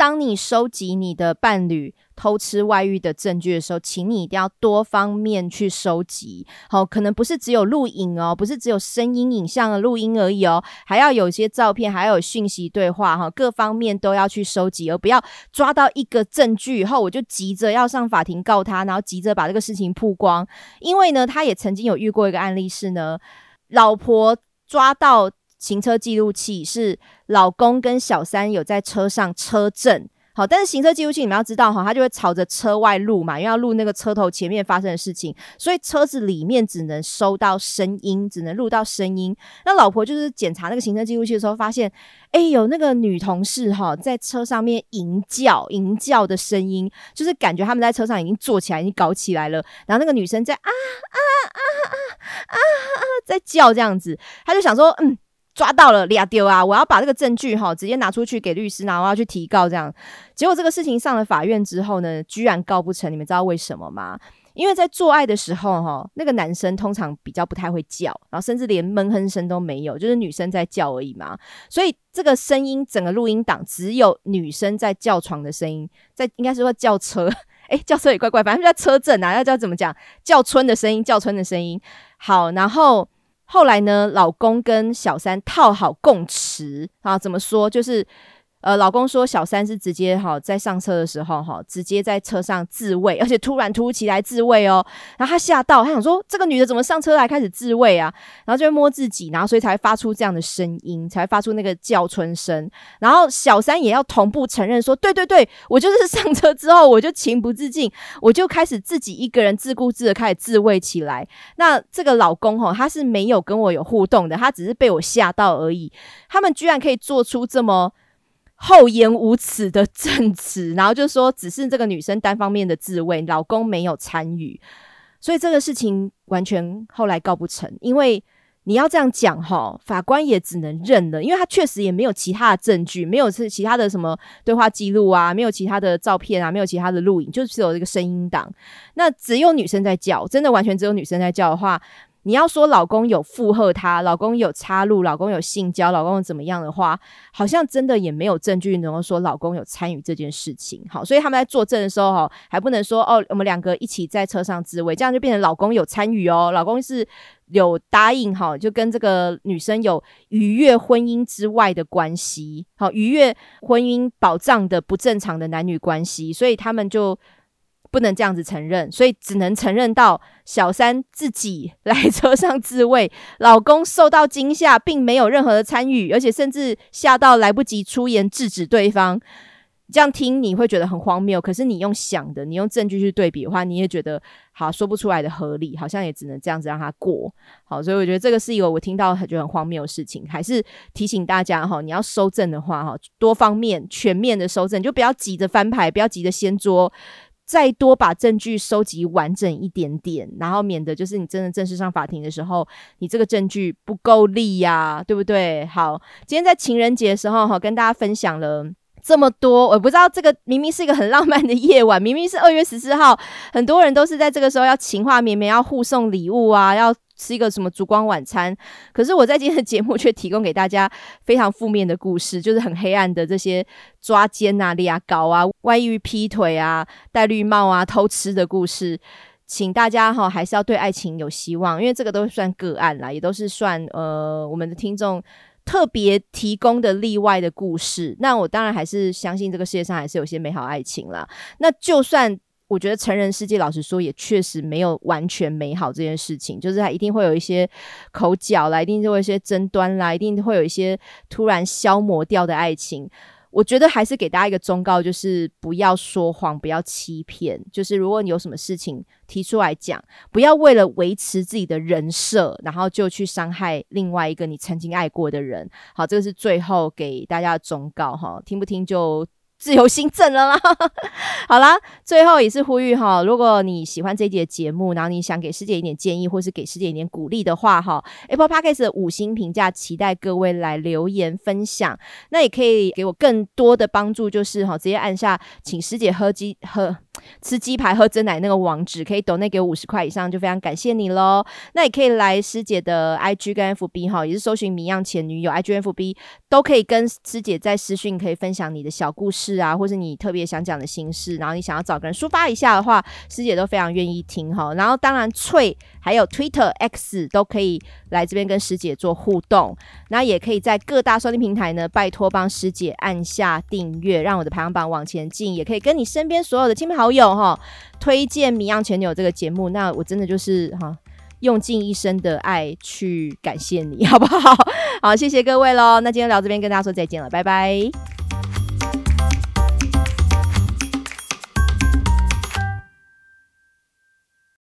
当你收集你的伴侣偷吃外遇的证据的时候，请你一定要多方面去收集。好，可能不是只有录影哦，不是只有声音、影像的录音而已哦，还要有一些照片，还有讯息对话哈，各方面都要去收集，而不要抓到一个证据以后，我就急着要上法庭告他，然后急着把这个事情曝光。因为呢，他也曾经有遇过一个案例是呢，老婆抓到。行车记录器是老公跟小三有在车上车震，好，但是行车记录器你们要知道哈，它就会朝着车外录嘛，因为要录那个车头前面发生的事情，所以车子里面只能收到声音，只能录到声音。那老婆就是检查那个行车记录器的时候，发现，哎，有那个女同事哈在车上面吟叫，吟叫的声音，就是感觉他们在车上已经坐起来，已经搞起来了，然后那个女生在啊啊啊啊啊啊在叫这样子，他就想说，嗯。抓到了，俩丢啊！我要把这个证据哈，直接拿出去给律师，然后要去提告这样。结果这个事情上了法院之后呢，居然告不成。你们知道为什么吗？因为在做爱的时候哈，那个男生通常比较不太会叫，然后甚至连闷哼声都没有，就是女生在叫而已嘛。所以这个声音整个录音档只有女生在叫床的声音，在应该是说叫车，诶，叫车也怪怪，反正就在车震啊，要叫怎么讲？叫春的声音，叫春的声音。好，然后。后来呢，老公跟小三套好供词啊，怎么说？就是呃，老公说小三是直接哈在上车的时候哈，直接在车上自慰，而且突然突如其来自慰哦，然后他吓到，他想说这个女的怎么上车来开始自慰啊？然后就摸自己，然后所以才发出这样的声音，才发出那个叫春声。然后小三也要同步承认说，对对对，我就是上车之后我就情不自禁，我就开始自己一个人自顾自的开始自慰起来。那这个老公哈，他是没有跟我有互动的，他只是被我吓到而已。他们居然可以做出这么。厚颜无耻的证词，然后就说只是这个女生单方面的自慰，老公没有参与，所以这个事情完全后来告不成。因为你要这样讲哈，法官也只能认了，因为他确实也没有其他的证据，没有是其他的什么对话记录啊，没有其他的照片啊，没有其他的录影，就只有这个声音档。那只有女生在叫，真的完全只有女生在叫的话。你要说老公有附和她，老公有插入，老公有性交，老公怎么样的话，好像真的也没有证据能够说老公有参与这件事情。好，所以他们在作证的时候，哈，还不能说哦，我们两个一起在车上自慰，这样就变成老公有参与哦，老公是有答应哈，就跟这个女生有逾越婚姻之外的关系，好，逾越婚姻保障的不正常的男女关系，所以他们就。不能这样子承认，所以只能承认到小三自己 来车上自慰，老公受到惊吓，并没有任何的参与，而且甚至吓到来不及出言制止对方。这样听你会觉得很荒谬，可是你用想的，你用证据去对比的话，你也觉得好说不出来的合理，好像也只能这样子让他过。好，所以我觉得这个是一个我听到觉得很荒谬的事情，还是提醒大家哈，你要收证的话哈，多方面全面的收证，就不要急着翻牌，不要急着掀桌。再多把证据收集完整一点点，然后免得就是你真的正式上法庭的时候，你这个证据不够力呀，对不对？好，今天在情人节的时候哈，跟大家分享了这么多，我不知道这个明明是一个很浪漫的夜晚，明明是二月十四号，很多人都是在这个时候要情话绵绵，要互送礼物啊，要。吃一个什么烛光晚餐？可是我在今天的节目却提供给大家非常负面的故事，就是很黑暗的这些抓奸啊、牙膏啊、外遇、劈腿啊、戴绿帽啊、偷吃的故事。请大家哈还是要对爱情有希望，因为这个都算个案啦，也都是算呃我们的听众特别提供的例外的故事。那我当然还是相信这个世界上还是有些美好爱情啦。那就算。我觉得成人世界，老实说，也确实没有完全美好这件事情，就是它一定会有一些口角啦，一定会有一些争端啦，一定会有一些突然消磨掉的爱情。我觉得还是给大家一个忠告，就是不要说谎，不要欺骗。就是如果你有什么事情提出来讲，不要为了维持自己的人设，然后就去伤害另外一个你曾经爱过的人。好，这个是最后给大家的忠告哈，听不听就。自由新政了啦，好啦，最后也是呼吁哈，如果你喜欢这一节节目，然后你想给师姐一点建议，或是给师姐一点鼓励的话哈，Apple Podcast 的五星评价，期待各位来留言分享。那也可以给我更多的帮助，就是哈，直接按下请师姐喝鸡喝吃鸡排喝真奶那个网址，可以抖那给五十块以上，就非常感谢你喽。那也可以来师姐的 IG 跟 FB 哈，也是搜寻谜样前女友 IG FB 都可以跟师姐在私讯可以分享你的小故事。啊，或是你特别想讲的心事，然后你想要找个人抒发一下的话，师姐都非常愿意听哈。然后当然翠还有 Twitter X 都可以来这边跟师姐做互动，那也可以在各大收听平台呢，拜托帮师姐按下订阅，让我的排行榜往前进。也可以跟你身边所有的亲朋好友友哈，推荐《迷样前女友》这个节目。那我真的就是哈，用尽一生的爱去感谢你，好不好？好，谢谢各位喽。那今天聊这边跟大家说再见了，拜拜。